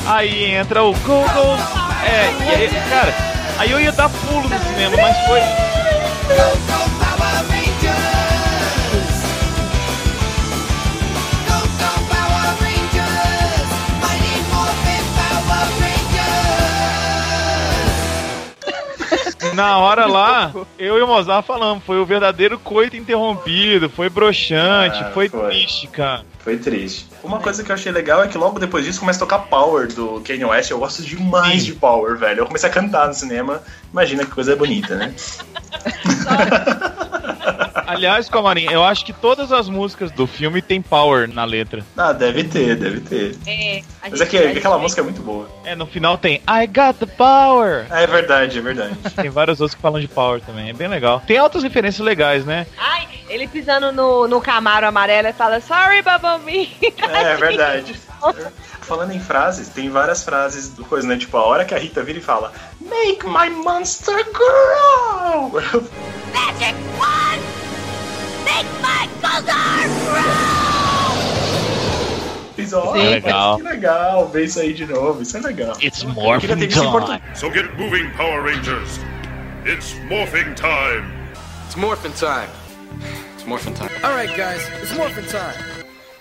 Aí entra o Google. É, e aí, cara, aí eu ia dar pulo no cinema, mas foi. Na hora lá, eu e o Mozart falamos, foi o verdadeiro coito interrompido, foi broxante, Ah, foi, foi. triste, cara. Foi triste. Uma coisa que eu achei legal é que logo depois disso começa a tocar Power do Kanye West. Eu gosto demais Sim. de Power, velho. Eu comecei a cantar no cinema. Imagina que coisa bonita, né? Aliás, Comarim, eu acho que todas as músicas do filme tem power na letra. Ah, deve ter, deve ter. É, Mas é que aquela música é muito boa. É, no final tem I got the power. Ah, é verdade, é verdade. Tem vários outros que falam de power também, é bem legal. Tem altas referências legais, né? Ai, ele pisando no, no Camaro amarelo e fala, sorry, Bubble É, é verdade. Falando em frases, tem várias frases do coisa, né? Tipo, a hora que a Rita vira e fala Make my monster grow! Magic one! Make my Fiz, ó, Sim. Legal. que legal ver isso aí de novo, isso é legal. It's Eu queria morphin' ter visto em time. So get moving, Power Rangers. It's morphing time. It's morphin' time. It's morphin' time. All right, guys, it's morphin' time.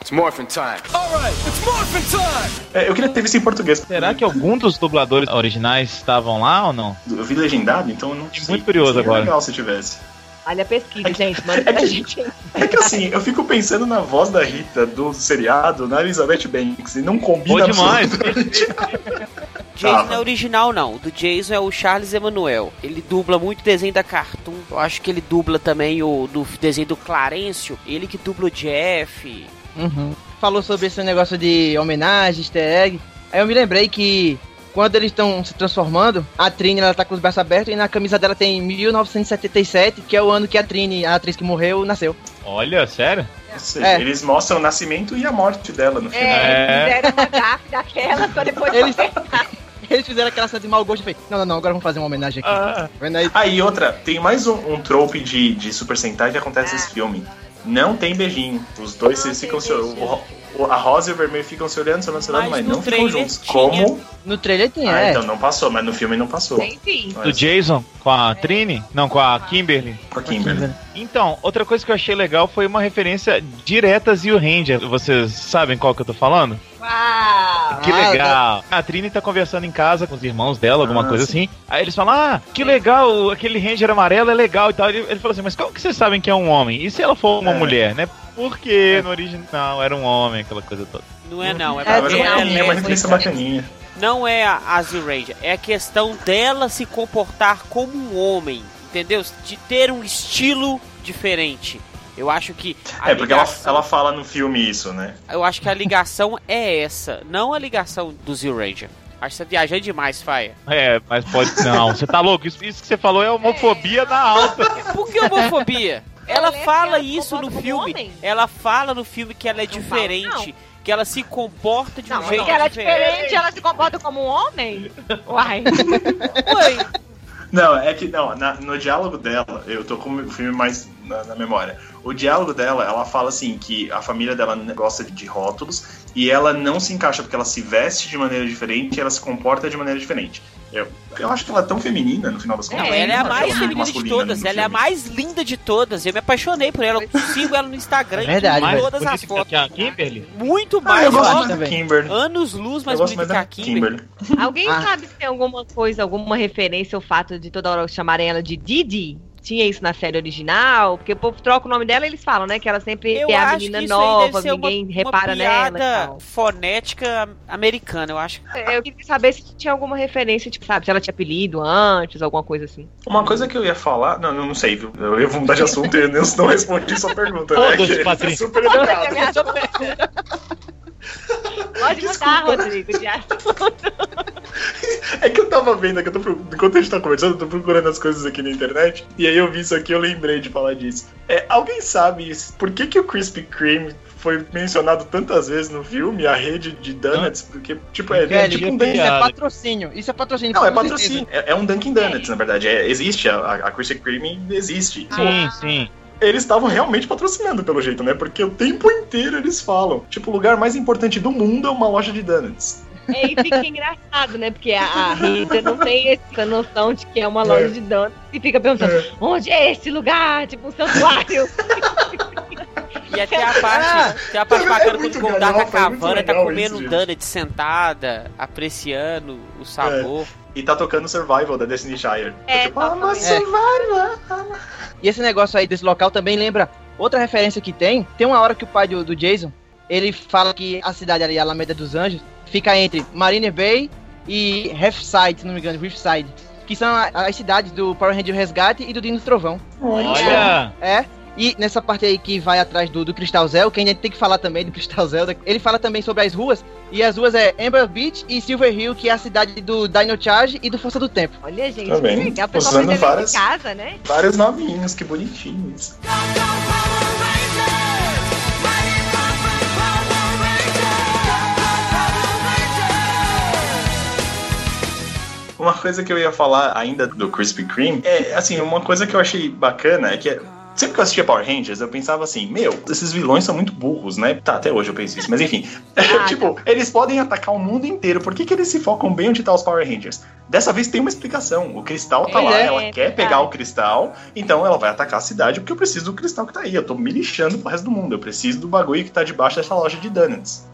It's morphin' time. All right, it's morphin' time. É, eu queria ter visto em português. Será que algum dos dubladores originais estavam lá ou não? Eu vi legendado, então eu não sei. muito curioso Seria agora. legal se tivesse. Olha a pesquisa, gente. Manda É pra que- gente. É que assim, eu fico pensando na voz da Rita do seriado, na Elizabeth Banks, e não combina Bom demais. Jason não é original, não. O do Jason é o Charles Emanuel. Ele dubla muito desenho da Cartoon. Eu acho que ele dubla também o do desenho do Clarencio. Ele que dubla o Jeff. Uhum. Falou sobre esse negócio de homenagem, easter egg. Aí eu me lembrei que quando eles estão se transformando, a Trini ela tá com os braços abertos e na camisa dela tem 1977, que é o ano que a Trini, a atriz que morreu, nasceu. Olha, sério? Seja, É. Eles mostram o nascimento e a morte dela no final. É, fizeram uma gafe daquela pra depois Eles-. Eles fizeram aquela cena de mau gosto e falei, não, não, não, agora vamos fazer uma homenagem aqui. Ah, Vendo aí? Ah, e outra, tem mais um, um trope de, de Super Sentai que acontece nesse filme. Não tem beijinho. Os dois Não ficam o- a rosa e o vermelho ficam se olhando, se olhando, se olhando, Mas mas, não ficam juntos. tinha. Como? No trailer tem, Ah, é. então não passou, mas no filme não passou. Enfim. do Jason com a Trini? Não, com a Kimberly. Com a Kimberly. Então, outra coisa que eu achei legal foi uma referência direta a Zio Ranger. Vocês sabem qual que eu tô falando? Uau! Que Ah, legal. A Trini tá conversando em casa com os irmãos dela, alguma Ah, coisa sim. assim. Aí eles falam: Ah, que legal, aquele Ranger amarelo é legal e tal. Ele, ele falou assim: Mas como que vocês sabem que é um homem? E se ela for uma É. mulher, né? Porque no original era um homem, aquela coisa toda. Não é não, é mas porque é ela é uma é referência bacaninha. Não é a Azure Ranger, é a questão dela se comportar como um homem, entendeu? De ter um estilo diferente. Eu acho que a É, porque ela, ligação- ela fala no filme isso, né? eu acho que a ligação é essa, não a ligação do Zero Ranger. Acho que você tá viajando demais, Faia. É, mas pode. Não, você tá louco? Isso, isso que você falou é homofobia na alta. Por que homofobia? Ela Ela é- fala ela isso no filme. homem? Ela fala no filme que ela é Não fala, diferente, que ela se comporta de um Não, jeito porque ela é diferente. diferente, ela se comporta como um homem? Uai. Ué, Não, é que não, na- no diálogo dela, eu tô com o filme mais na, na memória. O diálogo dela, ela fala assim que a família dela gosta de rótulos e ela não se encaixa porque ela se veste de maneira diferente e ela se comporta de maneira diferente. Eu, eu acho que ela é tão feminina no final das Não, contas. ela é a Não, mais feminina de todas, ela é a filme. mais linda de todas. Eu me apaixonei por ela, eu sigo ela no Instagram É verdade, em todas as bonita fotos. que a Kimberly? Muito Ah, mais, eu gosto mais da. Kimberly. anos luz mais bonita que a Kimberly. Kimberly. Alguém Ah. sabe se tem alguma coisa, alguma referência ao fato de toda hora chamarem ela de Didi? Tinha isso na série original? Porque o povo troca o nome dela e eles falam, né? Que ela sempre Eu é a acho menina nova, uma, ninguém uma repara nela e piada tal. fonética americana, eu acho. Eu queria saber se tinha alguma referência, tipo, sabe, se ela tinha apelido antes, alguma coisa assim. Uma coisa que eu ia falar, não, eu não sei, viu? Eu ia mudar de assunto e eu não respondi sua pergunta, né? Que é Patrícia. super educado. Pode mudar, Rodrigo, de assunto. É que eu tava vendo, é que eu tô, enquanto a gente tá conversando, eu tô procurando as coisas aqui na internet, e aí eu vi isso aqui e eu lembrei de falar disso. É, alguém sabe isso? por que, que o Krispy Kreme foi mencionado tantas vezes no filme, a rede de donuts? Porque, tipo, é, é Kelly, tipo um isso Dunkin' é piada. patrocínio. Isso é patrocínio. Não, é patrocínio. É, é um Dunkin' Donuts, na verdade. É, existe, a, a Krispy Kreme existe. Sim, sim. Eles estavam realmente patrocinando, pelo jeito, né? Porque o tempo inteiro eles falam. Tipo, o lugar mais importante do mundo é uma loja de donuts. É, e fica engraçado, né? Porque a, Rita não tem essa noção de que é uma loja de donuts e fica perguntando É. onde é esse lugar? Tipo um santuário. E até a parte, tem a parte É bacana quando muito o Gondar tá é cavando, tá comendo um donut sentada, apreciando o sabor. E tá tocando Survival da Destiny Shire. É, tipo, I'm a exatamente. survivor. E esse negócio aí desse local também lembra outra referência que tem. Tem uma hora que o pai do, do Jason, ele fala que a cidade ali, Alameda dos Anjos, fica entre Marine Bay e Riverside, se não me engano, Riverside. Que são as cidades do Power Ranger Resgate e do Dino Trovão. Olha! É. E nessa parte aí que vai atrás do, do Cristal Zel, que a gente tem que falar também do Cristal Zel, ele fala também sobre as ruas, e as ruas é Amber Beach e Silver Hill, que é a cidade do Dino Charge e do Força do Tempo. Olha, gente, Tá que bem. legal. O pessoal várias- de casa, né? Vários nominhos, que bonitinhos. Uma coisa que eu ia falar ainda do Krispy Kreme é, assim, uma coisa que eu achei bacana é que sempre que eu assistia Power Rangers, eu pensava assim, meu, esses vilões são muito burros, né? Tá, até hoje eu penso isso, mas enfim. tipo, eles podem atacar o mundo inteiro, por que, que eles se focam bem onde tá os Power Rangers? Dessa vez tem uma explicação. O cristal tá É, lá, é, ela é quer pegar o cristal, então ela vai atacar a cidade porque eu preciso do cristal que tá aí. Eu tô me lixando pro resto do mundo. Eu preciso do bagulho que tá debaixo dessa loja de donuts.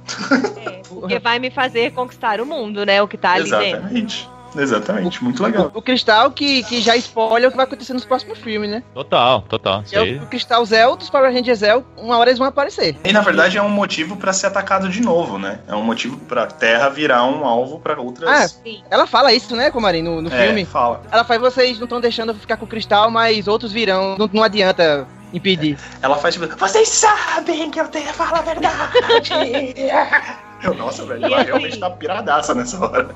É, porque vai me fazer conquistar o mundo, né? O que tá ali dentro. Exatamente. Exatamente, muito legal. O, o Cristal que, que já spoiler o que vai acontecer nos próximos filmes, né? Total, total. É o, o Cristal Zel dos Power Rangers Zel, uma hora eles vão aparecer. E na verdade é um motivo pra ser atacado de novo, né? É um motivo pra Terra virar um alvo pra outras. Ah, Sim. ela fala isso, né, Comarim, no, no É, filme. fala. Ela fala, vocês não estão deixando eu ficar com o Cristal, mas outros virão. Não, não adianta impedir. Ela faz tipo, vocês sabem que eu tenho a falar a verdade. eu, nossa, velho, ela E realmente assim- tá piradaça nessa hora.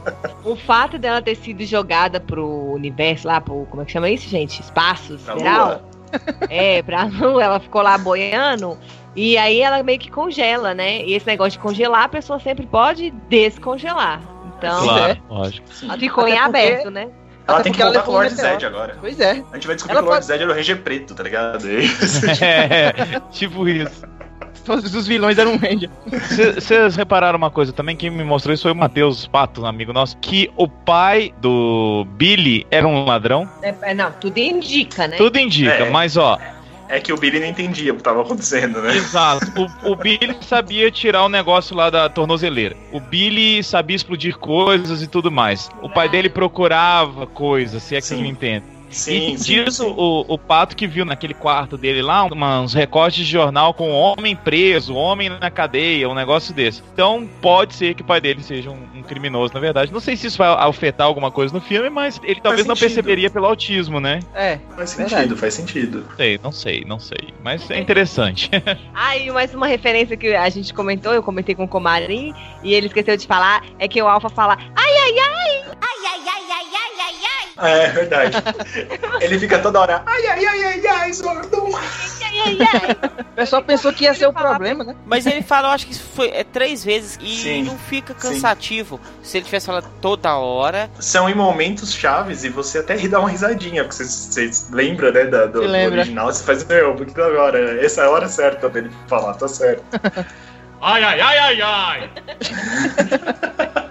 O fato dela ter sido jogada pro universo lá, pro. Como é que chama isso, gente? Espaço sideral. Lua. É, pra lua, ela ficou lá boiando. E aí ela meio que congela, né? E esse negócio de congelar, a pessoa sempre pode descongelar. Então, Claro, lógico. ela ficou em aberto, né? Ela Até tem que ela voltar com o Lord. Zed agora. Pois é. A gente vai descobrir Ela que o Lord pode- Zed era o Ranger preto, tá ligado? É, tipo isso. Todos os vilões eram um Ranger. Vocês repararam uma coisa também? Quem me mostrou isso foi o Matheus Pato, um amigo nosso, que o pai do Billy era um ladrão. É, é, não, tudo indica, né? Tudo indica, É. mas ó, É que o Billy não entendia o que tava acontecendo, né? Exato. O, o Billy sabia tirar o negócio lá da tornozeleira. O Billy sabia explodir coisas e tudo mais. O pai dele procurava coisas, se é que vocês Sim. me entendem. Sim, e sim, diz sim. O, o pato que viu naquele quarto dele lá uns recortes de jornal com homem preso, homem na cadeia, um negócio desse. Então pode ser que o pai dele seja um, um criminoso, na verdade. Não sei se isso vai afetar alguma coisa no filme, mas ele talvez não sentido. perceberia pelo autismo, né? É. Faz sentido, Verdade. faz sentido. Não sei, não sei, não sei. Mas é interessante. Ah, e mais uma referência que a gente comentou, eu comentei com o Comarim, e ele esqueceu de falar, é que o Alpha fala, ai, ai, ai! Ai, ai, É verdade. Ele fica toda hora. Ai, ai, ai, ai, ai, Zordon. Ai, ai, ai! O pessoal pensou que ia ser o problema, né? Mas ele fala, eu acho que isso foi é, três vezes e Sim, não fica sim. cansativo. Se ele tivesse falado toda hora. São em momentos chaves e você até dá uma risadinha, porque você, você lembra, né, da- do, Se do lembra. original, você faz, meu, porque agora, essa é a hora certa dele falar, tá certo. ai, ai, ai, ai, ai!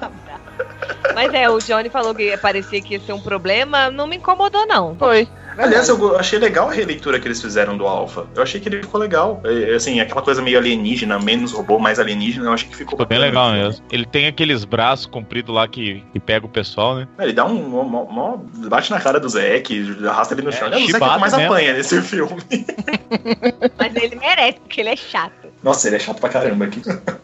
Mas é, o Johnny falou que parecia que ia ser um problema, não me incomodou, não. Foi. Aliás, eu achei legal a releitura que eles fizeram do Alpha. Eu achei que ele ficou legal. É, assim, aquela coisa meio alienígena, menos robô, mais alienígena, eu achei que ficou Ficou bem legal mesmo. Ele tem aqueles braços compridos lá que, que pega o pessoal, né? Ele dá um. mó- mó- bate na cara do Zeke, arrasta ele no É, chão. Ele é o mais mesmo. apanha nesse filme. Mas ele merece, porque ele é chato. Nossa, ele é chato pra caramba aqui.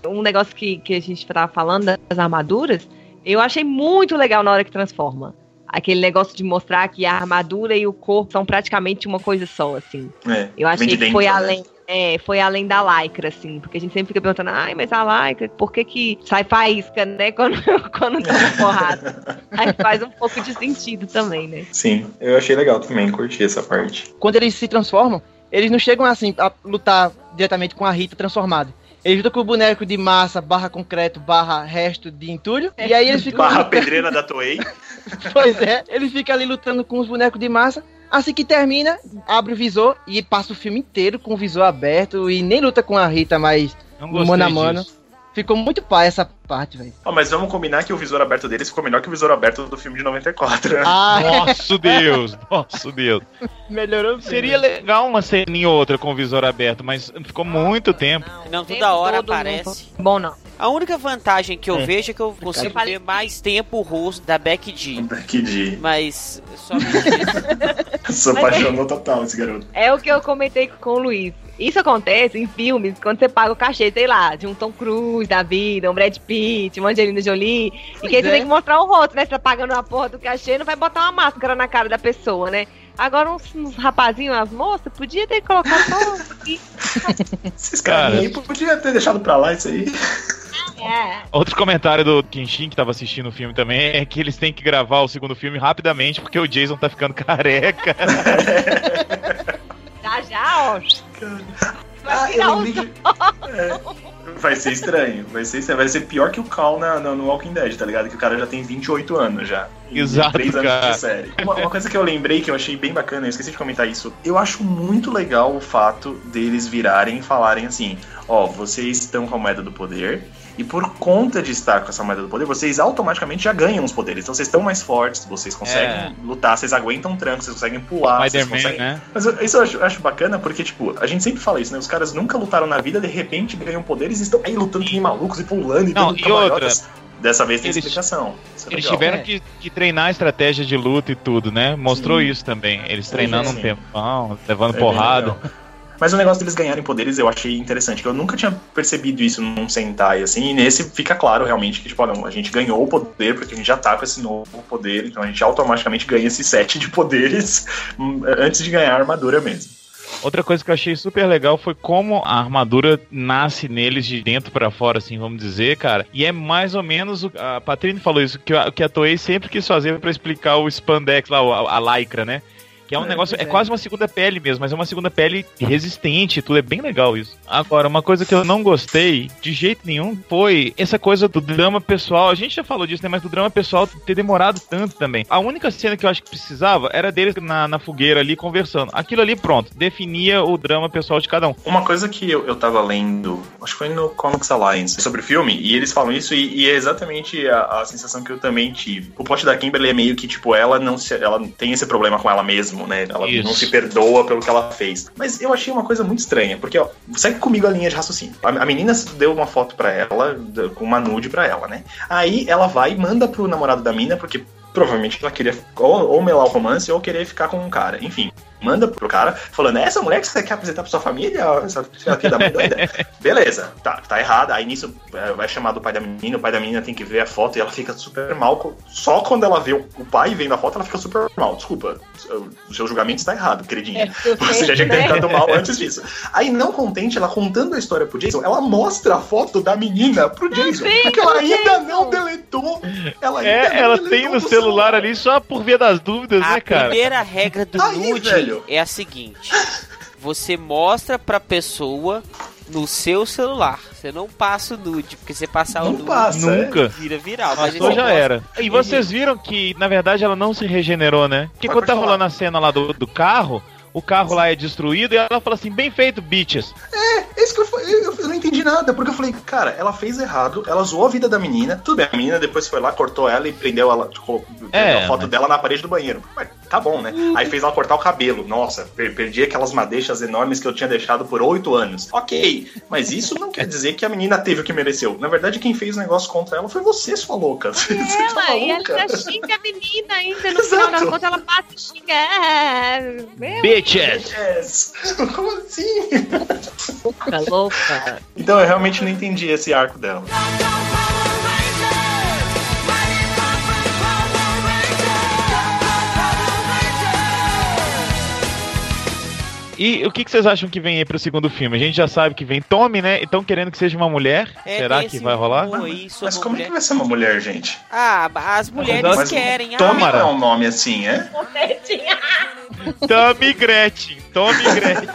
Um negócio que, que a gente tava falando das armaduras, eu achei muito legal na hora que transforma. Aquele negócio de mostrar que a armadura e o corpo são praticamente uma coisa só, assim. É, Eu achei de que foi dentro, né? além. É, foi além da lycra, assim, porque a gente sempre fica perguntando, ai, mas a lycra, por que que sai faísca, né, quando, quando tá uma porrada? Aí faz um pouco de sentido também, né? Sim, eu achei legal também, curti essa parte. Quando eles se transformam, eles não chegam assim a lutar diretamente com a Rita transformada. Eles lutam com o boneco de massa, barra concreto, barra resto de entulho. E aí eles ficam. Barra pedreira da Toei. Pois é, ele fica ali lutando com os bonecos de massa. Assim que termina, abre o visor e passa o filme inteiro com o visor aberto e nem luta com a Rita Não gostei mano a mano. disso. Ficou muito pai essa parte, velho. Ó, mas vamos combinar que o visor aberto deles ficou melhor que o visor aberto do filme de 94. né? Ah, Nossa Deus, nossa Deus. melhorou. Seria né? legal uma ceninha ou outra com o visor aberto, mas ficou muito tempo. Não, toda hora aparece. não- Bom, não. A única vantagem que eu É. vejo é que eu consigo falei- ver mais tempo o rosto da Becky G. Que de. Mas somente isso. Se Mas apaixonou total esse garoto. É o que eu comentei com o Luiz. Isso acontece em filmes, quando você paga o cachê, sei lá, de um Tom Cruise da vida, um Brad Pitt, uma Angelina Jolie. e que aí você é. tem que mostrar o rosto, né? Você tá pagando a porra do cachê, não vai botar uma máscara na cara da pessoa, né? Agora uns, uns rapazinhos, as moças, podia ter colocado só. aqui. Esses caras aí podia ter deixado pra lá isso aí. é. Outro comentário do Kenshin, que tava assistindo o filme também, é que eles têm que gravar o segundo filme rapidamente, porque o Jason tá ficando careca. Já já, ó. Vai Ah, eu um lembrei de... É. Vai ser estranho. Vai ser, vai ser pior que o Cal na, na- no Walking Dead, tá ligado? Que o cara já tem 28 anos já. E Exato, três anos cara. de série. Uma, uma coisa que eu lembrei, que eu achei bem bacana, eu esqueci de comentar isso. Eu acho muito legal o fato deles virarem e falarem assim: ó, vocês estão com a moeda do poder. E por conta de estar com essa moeda do poder, vocês automaticamente já ganham os poderes. Então vocês estão mais fortes, vocês conseguem É. lutar, vocês aguentam trancos, vocês conseguem pular, vocês Spider-Man, conseguem né? mas eu- isso eu acho, acho bacana porque, tipo, a gente sempre fala isso, né? Os caras nunca lutaram na vida, de repente ganham poderes e estão aí lutando que nem malucos e pulando e Não, dando e outra. Dessa vez tem eles- explicação. Isso é Eles legal. tiveram que, que treinar a estratégia de luta e tudo, né? Mostrou Sim. isso também. Eles treinando sim. um tempão, levando É porrada. Mas o negócio deles ganharem poderes eu achei interessante, que eu nunca tinha percebido isso num Sentai, assim, e nesse fica claro realmente que, tipo, não, a gente ganhou o poder porque a gente já tá com esse novo poder, então a gente automaticamente ganha esse set de poderes antes de ganhar a armadura mesmo. Outra coisa que eu achei super legal foi como a armadura nasce neles de dentro pra fora, assim, vamos dizer, cara. E é mais ou menos o. A Patrine falou isso, que, que a Toei sempre quis fazer pra explicar o spandex lá, a, a lycra, né? Que é um É, negócio, é é. quase uma segunda pele mesmo, mas é uma segunda pele resistente, e tudo é bem legal isso. Agora, uma coisa que eu não gostei de jeito nenhum foi essa coisa do drama pessoal. A gente já falou disso, né? Mas do drama pessoal ter demorado tanto também. A única cena que eu acho que precisava era deles na, na fogueira ali conversando. Aquilo ali, pronto, definia o drama pessoal de cada um. Uma coisa que eu, eu tava lendo, acho que foi no Comics Alliance, sobre o filme, e eles falam isso, e, e é exatamente a, a sensação que eu também tive. O plot da Kimberly é meio que, tipo, ela não se, ela tem esse problema com ela mesma, né? Ela Isso. não se perdoa pelo que ela fez. Mas eu achei uma coisa muito estranha, porque, ó, segue comigo a linha de raciocínio. A, a menina deu uma foto pra ela, com uma nude pra ela, né? Aí ela vai e manda pro namorado da mina, porque provavelmente ela queria ou, ou melar o romance ou querer ficar com um cara. Enfim, manda pro cara falando: "É essa mulher que você quer apresentar pra sua família? Essa filha da mãe doida? Beleza, tá, tá errada. Aí nisso é, vai chamar do pai da menina, o pai da menina tem que ver a foto e ela fica super mal. Só quando ela vê o, pai vendo a foto, ela fica super mal. Desculpa, o seu julgamento está errado, queridinha. Você já tinha que ter ficado mal antes disso. Aí, não contente, ela contando a história pro Jason, ela mostra a foto da menina pro Jason. vi, Porque ela ainda não deletou. Ela ainda É, não ela deletou tem no do celular ali só por via das dúvidas, A né, cara? primeira regra do Aí, nude velho. é a seguinte: você mostra pra pessoa no seu celular. Você não passa o nude, porque você passar o Não nude passa, é. Nunca. vira viral. Mas já era. E vocês viram que, na verdade, ela não se regenerou, né? Porque quando tá rolando a cena lá do, do carro, o carro lá é destruído e ela fala assim, bem feito, bitches. É isso que eu, eu, eu não entendi nada, porque eu falei, cara, ela fez errado, ela zoou a vida da menina, tudo bem, a menina depois foi lá, cortou ela e prendeu ela, tipo, prendeu É, a foto mas- dela na parede do banheiro. Mas tá bom, né? Aí fez ela cortar o cabelo. Nossa, per- perdi aquelas madeixas enormes que eu tinha deixado por oito anos. Ok, mas isso não quer dizer que a menina teve o que mereceu. Na verdade, quem fez o negócio contra ela foi você, sua louca. Você tá Ela, e ela ainda xinga a menina ainda. No final Exato. contas, ela passa e xinga. É, meu, Bitches! Como assim? louca, louca. Então eu realmente não entendi esse arco dela. E o que, que vocês acham que vem aí pro segundo filme? A gente já sabe que vem Tommy, né? E estão querendo que seja uma mulher. É, Será que vai rolar? Mas como é mulher. que vai ser uma mulher, gente? Ah, as mulheres Mas- querem. Ah, Tommy não é um nome assim, é? Tommy Gretchen. Tommy Gretchen.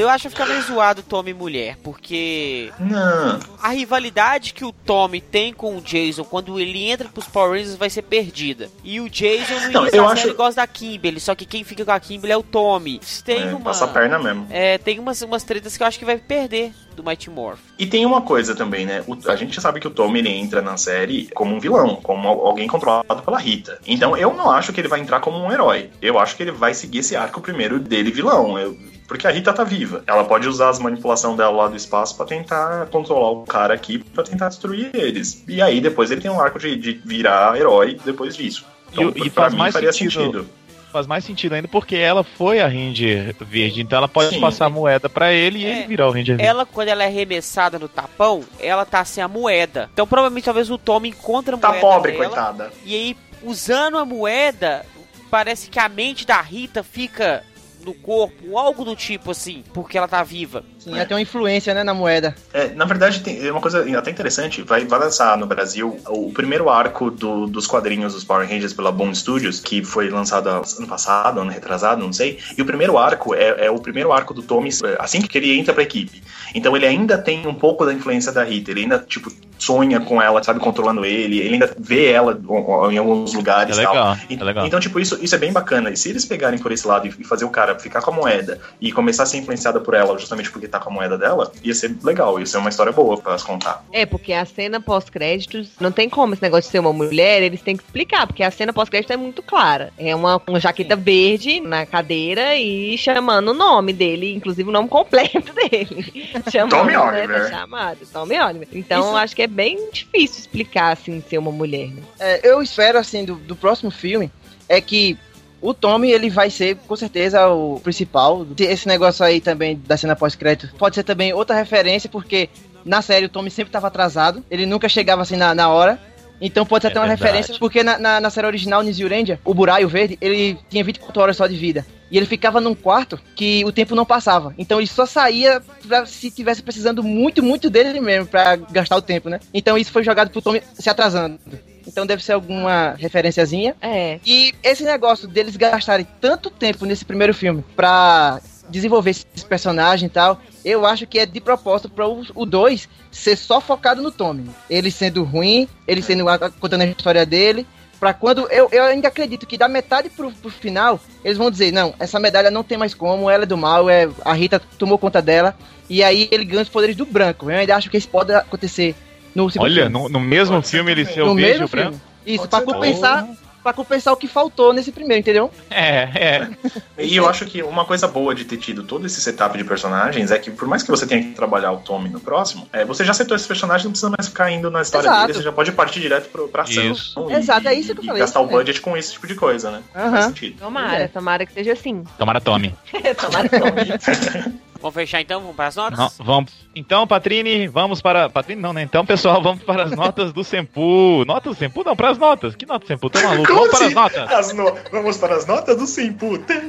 Eu acho que fica meio zoado Tommy mulher, porque Não. a rivalidade que o Tommy tem com o Jason quando ele entra pros Power Rangers vai ser perdida. E o Jason no Não, eu acho- série gosta da Kimberly, só que quem fica com a Kimberly é o Tommy. Tem É, uma Passa a perna mesmo. é, tem umas, umas tretas que eu acho que vai perder do Mighty Morph. E tem uma coisa também, né? O- a gente sabe que o Tommy ele entra na série como um vilão, como al- alguém controlado pela Rita. Então eu não acho que ele vai entrar como um herói. Eu acho que ele vai seguir esse arco primeiro dele vilão. Eu- porque a Rita tá viva. Ela pode usar as manipulações dela lá do espaço pra tentar controlar o cara aqui, pra tentar destruir eles. E aí depois ele tem um arco de, de virar herói depois disso. Então, E- e pra faz mim mais faria sentido. sentido. Faz mais sentido ainda porque ela foi a Ranger Verde, então ela pode Sim. passar a moeda pra ele e ele virar o Ranger Verde. Ela, quando ela é arremessada no tapão, ela tá sem a moeda. Então provavelmente talvez o Tommy encontre a Tá moeda pobre, dela, coitada. E aí, usando a moeda, parece que a mente da Rita fica no corpo, algo do tipo assim, porque ela tá viva. Sim, até uma influência, né, na moeda. É, na verdade, tem é uma coisa até interessante. Vai, vai lançar no Brasil o primeiro arco do- dos quadrinhos dos Power Rangers pela Boom Studios, que foi lançado ano passado, ano retrasado, não sei. E o primeiro arco é, é o primeiro arco do Tommy é, assim que ele entra pra equipe. Então ele ainda tem um pouco da influência da Rita. Ele ainda, tipo, sonha com ela, sabe, controlando ele. Ele ainda vê ela em alguns lugares É e tal. legal, E- é legal. Então, tipo, isso, isso é bem bacana. E se eles pegarem por esse lado e fazer o cara ficar com a moeda e começar a ser influenciado por ela, justamente porque tá com a moeda dela, ia ser legal, ia ser uma história boa pra elas contar. É, porque a cena pós-créditos, não tem como esse negócio de ser uma mulher, eles têm que explicar, porque a cena pós-crédito é muito clara. É uma, uma jaqueta verde na cadeira e chamando o nome dele, inclusive o nome completo dele. chamando, Tommy né, Oliver. tá chamado, Tommy Oliver. Então, Isso- acho que é bem difícil explicar, assim, ser uma mulher, né? É, eu espero, assim, do, do próximo filme, é que o Tommy, ele vai ser, com certeza, o principal. Esse negócio aí também da cena pós-crédito pode ser também outra referência, porque na série o Tommy sempre estava atrasado, ele nunca chegava assim na, na hora. Então pode ser É até uma verdade. referência, porque na, na, na série original, New Ranger, o Buraio Verde, ele tinha 24 horas só de vida. E ele ficava num quarto que o tempo não passava. Então ele só saía pra, se tivesse precisando muito, muito dele mesmo, pra gastar o tempo, né? Então isso foi jogado pro Tommy se atrasando. Então deve ser alguma referenciazinha. É. E esse negócio deles gastarem tanto tempo nesse primeiro filme pra desenvolver esses personagens e tal, eu acho que é de propósito para o 2 ser só focado no Tommy. Ele sendo ruim, ele sendo contando a história dele. Pra quando. Eu, eu ainda acredito que da metade pro, pro final, eles vão dizer: não, essa medalha não tem mais como, ela é do mal, é, a Rita tomou conta dela. E aí ele ganha os poderes do branco. Eu ainda acho que isso pode acontecer no segundo Olha, filme. no, no mesmo Pode ser filme ele ser o no e mesmo o branco? filme. Isso, Pode pra compensar, pra compensar o que faltou nesse primeiro, entendeu? É, é. E eu acho que uma coisa boa de ter tido todo esse setup de personagens é que, por mais que você tenha que trabalhar o Tommy no próximo, é, você já setou esses personagens, não precisa mais ficar indo na história Exato. dele, você já pode partir direto pro, pra ação. Isso. E, Exato, é isso que eu e falei, gastar isso o budget com esse tipo de coisa, né? Aham. Faz sentido. Tomara, É. tomara que seja assim. Tomara Tommy. tomara Tommy. Vamos fechar então? Vamos para as notas? Não, vamos. Então, Patrine, vamos para. Patrine não, né? Então, pessoal, vamos para as notas do Sempu. Notas do Sempu? Não, para as notas. Que nota do Sempu? Tô maluco. Como Vamos para as assim? notas. As no- Vamos para as notas do tan.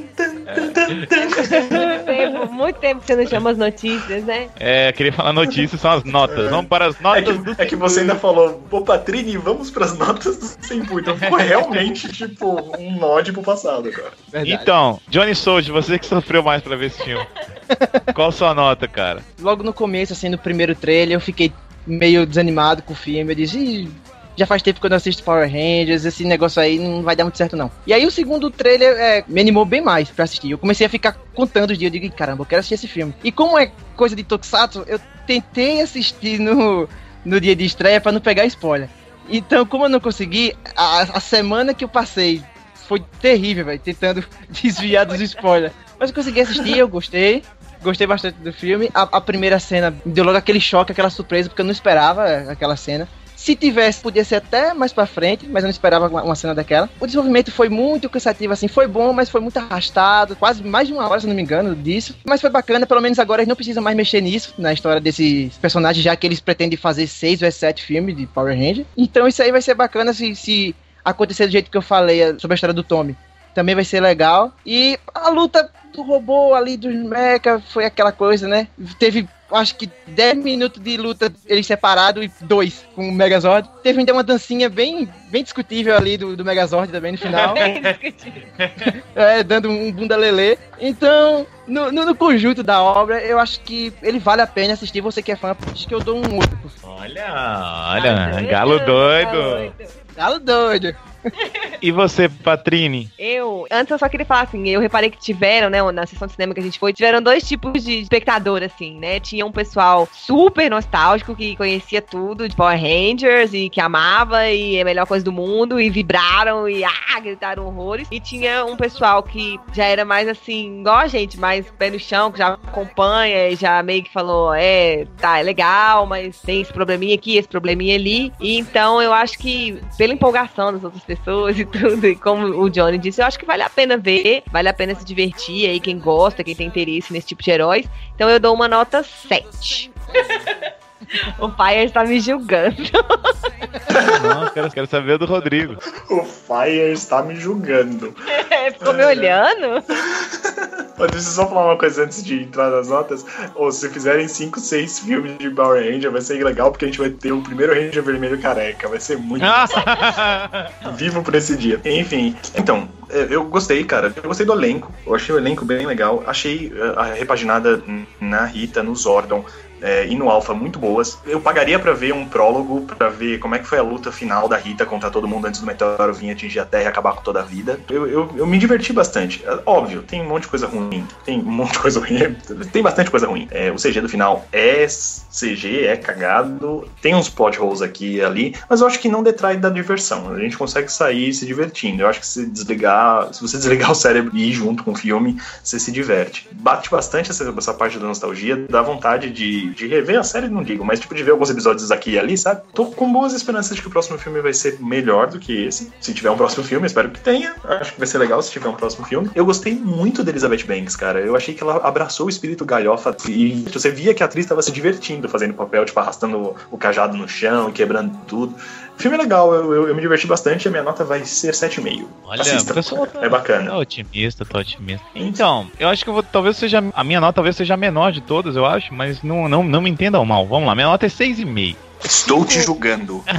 muito, tempo, que você não chama as notícias, né? É, queria falar notícias, são as notas. Vamos para as É notas do que, é que você ainda falou, pô, Patrine, vamos para as notas do Simpu. Então ficou realmente, tipo, um nod pro passado, cara. Então, Johnny Sold, você que sofreu mais pra ver esse filme. Qual sua nota, cara? Logo no começo, assim, no primeiro trailer, eu fiquei meio desanimado com o filme. Eu disse, "Ih, já faz tempo que eu não assisto Power Rangers, esse negócio aí não vai dar muito certo, não. E aí o segundo trailer é, me animou bem mais pra assistir. Eu comecei a ficar contando os dias, eu digo, caramba, eu quero assistir esse filme. E como é coisa de Tokusatsu, eu tentei assistir no, no dia de estreia pra não pegar spoiler. Então, como eu não consegui, a, a semana que eu passei foi terrível, velho, tentando desviar dos spoilers. Mas eu consegui assistir, eu gostei. Gostei bastante do filme. A, a primeira cena deu logo aquele choque, aquela surpresa, porque eu não esperava aquela cena. Se tivesse, podia ser até mais pra frente, mas eu não esperava uma, cena daquela. O desenvolvimento foi muito cansativo, assim, foi bom, mas foi muito arrastado, quase mais de uma hora, se não me engano, disso. Mas foi bacana, pelo menos agora eles não precisam mais mexer nisso, na história desses personagens, já que eles pretendem fazer seis ou sete filmes de Power Ranger. Então isso aí vai ser bacana se, se acontecer do jeito que eu falei sobre a história do Tommy. Também vai ser legal. E a luta do robô ali dos mecha foi aquela coisa, né? Teve acho que 10 minutos de luta eles separados e dois com o Megazord. Teve ainda uma dancinha bem, bem discutível ali do, do Megazord também no final. é, dando um bunda lelê. Então, no, no, no, conjunto da obra, eu acho que ele vale a pena assistir. Você que é fã, acho que eu dou um 8. Olha, olha, galo doido. Galo doido. E você, Patrine? Eu, antes eu só queria falar assim, eu reparei que tiveram, né, na sessão de cinema que a gente foi, tiveram dois tipos de espectador, assim, né? Tinha um pessoal super nostálgico que conhecia tudo de Power Rangers e que amava e é a melhor coisa do mundo e vibraram e ah, gritaram horrores. E tinha um pessoal que já era mais assim, igual a gente, mais pé no chão, que já acompanha e já meio que falou, é, tá, é legal, mas tem esse probleminha aqui, esse probleminha ali. E então eu acho que pela empolgação das outras pessoas, pessoas e tudo. E como o Johnny disse, eu acho que vale a pena ver, vale a pena se divertir aí, quem gosta, quem tem interesse nesse tipo de heróis. Então eu dou uma nota 7. O Fire está me julgando. Não, quero, quero saber do Rodrigo. O Fire está me julgando. É, ficou me olhando? Deixa eu só falar uma coisa antes de entrar nas notas. Ou se fizerem 5, 6 filmes de Power Ranger, vai ser legal porque a gente vai ter o primeiro Ranger vermelho careca. Vai ser muito Vivo por esse dia. Enfim, então, eu gostei, cara. Eu gostei do elenco. Eu achei o elenco bem legal. Achei a repaginada na Rita, no Zordon é, e no Alpha muito boas. Eu pagaria para ver um prólogo, para ver como é que foi a luta final da Rita contra todo mundo antes do meteoro vir atingir a Terra e acabar com toda a vida. Eu, eu, eu me diverti bastante. É, óbvio, tem um monte de coisa ruim. Tem um monte de coisa ruim. tem bastante coisa ruim. É, o CG do final é CG, é cagado. Tem uns plot holes aqui e ali, mas eu acho que não detrai da diversão. A gente consegue sair se divertindo. Eu acho que se desligar, se você desligar o cérebro e ir junto com o filme, você se diverte. Bate bastante essa, essa parte da nostalgia, dá vontade de de rever a série, não digo, mas tipo de ver alguns episódios aqui e ali, sabe? Tô com boas esperanças de que o próximo filme vai ser melhor do que esse. Se tiver um próximo filme, espero que tenha. Acho que vai ser legal se tiver um próximo filme. Eu gostei muito da Elizabeth Banks, cara. Eu achei que ela abraçou o espírito galhofa e você via que a atriz estava se divertindo fazendo papel, tipo, arrastando o cajado no chão e quebrando tudo. O filme é legal, eu, eu, eu, me diverti bastante, a minha nota vai ser 7,5. Olha, Assista, pessoal é bacana. Tô otimista, tô otimista. Então, eu acho que eu vou, talvez seja. A minha nota talvez seja a menor de todas, eu acho, mas não, não, não me entendam mal. Vamos lá, minha nota é 6,5. Estou te julgando.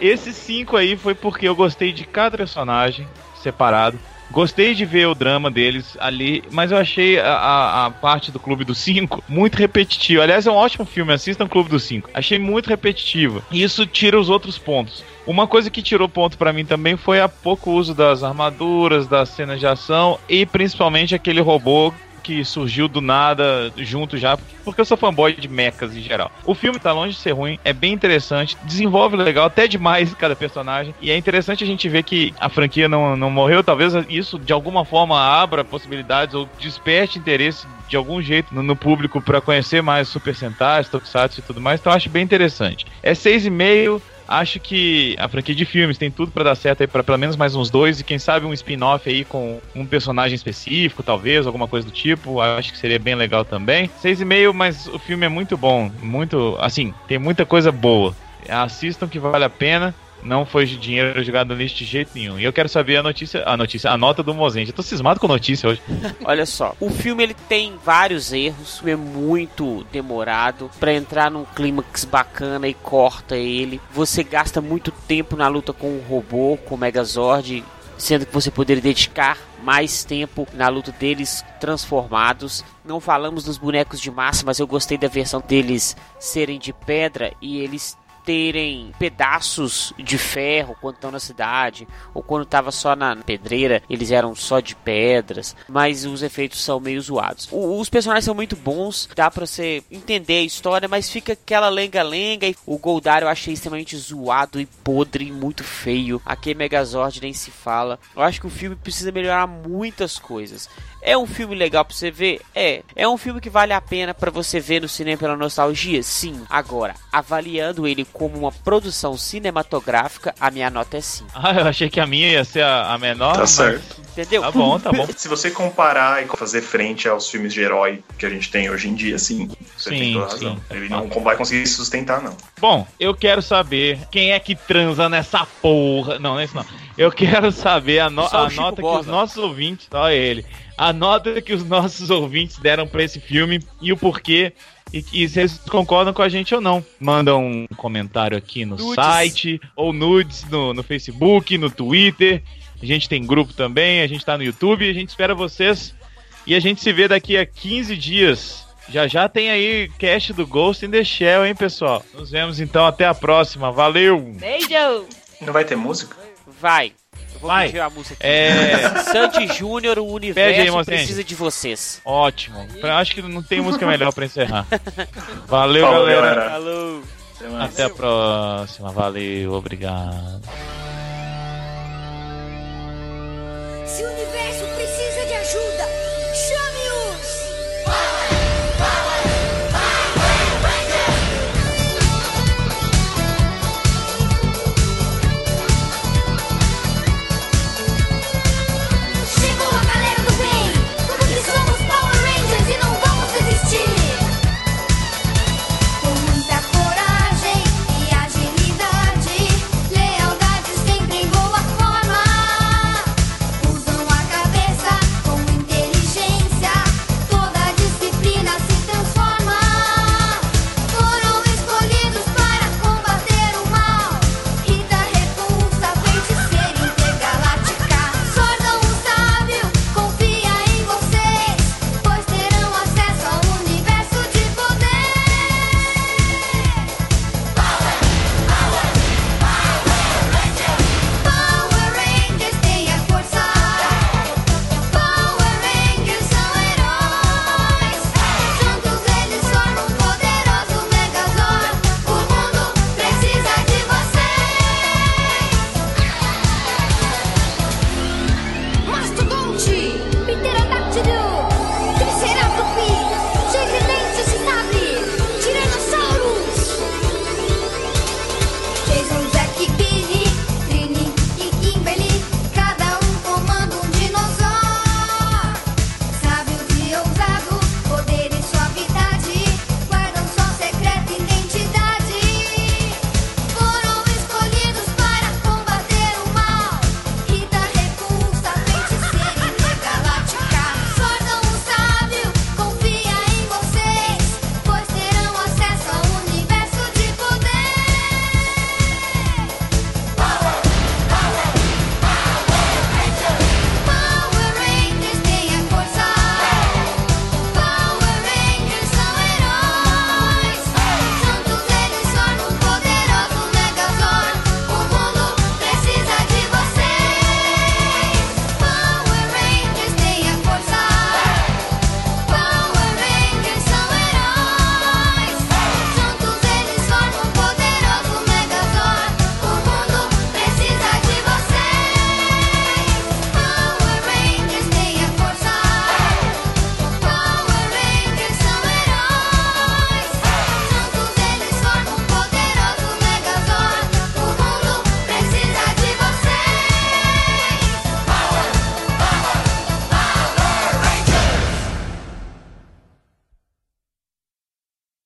Esse 5 aí foi porque eu gostei de cada personagem separado. Gostei de ver o drama deles ali, mas eu achei a, a, parte do Clube dos Cinco muito repetitivo. Aliás, é um ótimo filme, assistam Clube dos Cinco. Achei muito repetitivo. E isso tira os outros pontos. Uma coisa que tirou ponto para mim também foi a pouco uso das armaduras, das cenas de ação e principalmente aquele robô que surgiu do nada junto já, porque eu sou fanboy de mechas em geral. O filme tá longe de ser ruim, é bem interessante, desenvolve legal, até demais cada personagem, e é interessante a gente ver que a franquia não, não morreu, talvez isso de alguma forma abra possibilidades ou desperte interesse de algum jeito no, no público para conhecer mais Super Sentai, Tokusatsu e tudo mais, então eu acho bem interessante. É 6,5 acho que a franquia de filmes tem tudo para dar certo aí para pelo menos mais uns dois e quem sabe um spin-off aí com um personagem específico, talvez, alguma coisa do tipo. Acho que seria bem legal também. Seis e meio, mas o filme é muito bom, muito, assim, tem muita coisa boa. Assistam que vale a pena não foi dinheiro jogado no lixo de jeito nenhum. E eu quero saber a notícia, a notícia, a nota do Mozente. Eu tô cismado com notícia hoje. Olha só, o filme ele tem vários erros, é muito demorado para entrar num clímax bacana e corta ele. Você gasta muito tempo na luta com o robô, com o Megazord, sendo que você poderia dedicar mais tempo na luta deles transformados. Não falamos dos bonecos de massa, mas eu gostei da versão deles serem de pedra e eles terem pedaços de ferro quando estão na cidade, ou quando estava só na pedreira, eles eram só de pedras, mas os efeitos são meio zoados. O, os personagens são muito bons, dá pra você entender a história, mas fica aquela lenga-lenga. E o Goldar eu achei extremamente zoado e podre, muito feio. Aquele Megazord nem se fala. Eu acho que o filme precisa melhorar muitas coisas. É um filme legal pra você ver? É. É um filme que vale a pena para você ver no cinema pela nostalgia? Sim. Agora, avaliando ele como uma produção cinematográfica, a minha nota é 5. Ah, eu achei que a minha ia ser a, a menor. Tá mas- certo. Entendeu? Tá bom, tá bom. Se você comparar e fazer frente aos filmes de herói que a gente tem hoje em dia, sim, você Sim, tem toda razão. sim. Ele não vai conseguir se sustentar, não. Bom, eu quero saber quem é que transa nessa porra. Não, não é isso não. Eu quero saber a, no- a nota que os nossos ouvintes, só ele, a nota que os nossos ouvintes deram pra esse filme e o porquê. E, e se eles concordam com a gente ou não. Manda um comentário aqui no Nudes. site, ou nudes no, no Facebook, no Twitter. A gente tem grupo também, a gente tá no YouTube, a gente espera vocês. E a gente se vê daqui a 15 dias. Já já tem aí cast do Ghost in the Shell, hein, pessoal? Nos vemos então, até a próxima. Valeu! Beijo! Não vai ter música? Vai. Vou Vai. pedir a música aqui. É... Sandy Júnior, o universo aí, precisa de vocês. Ótimo. Pra, acho que não tem música melhor pra encerrar. Valeu, Falou, galera. galera. Falou. Até, Até a próxima. Valeu, obrigado. Se o universo precisa de ajuda, chame-os!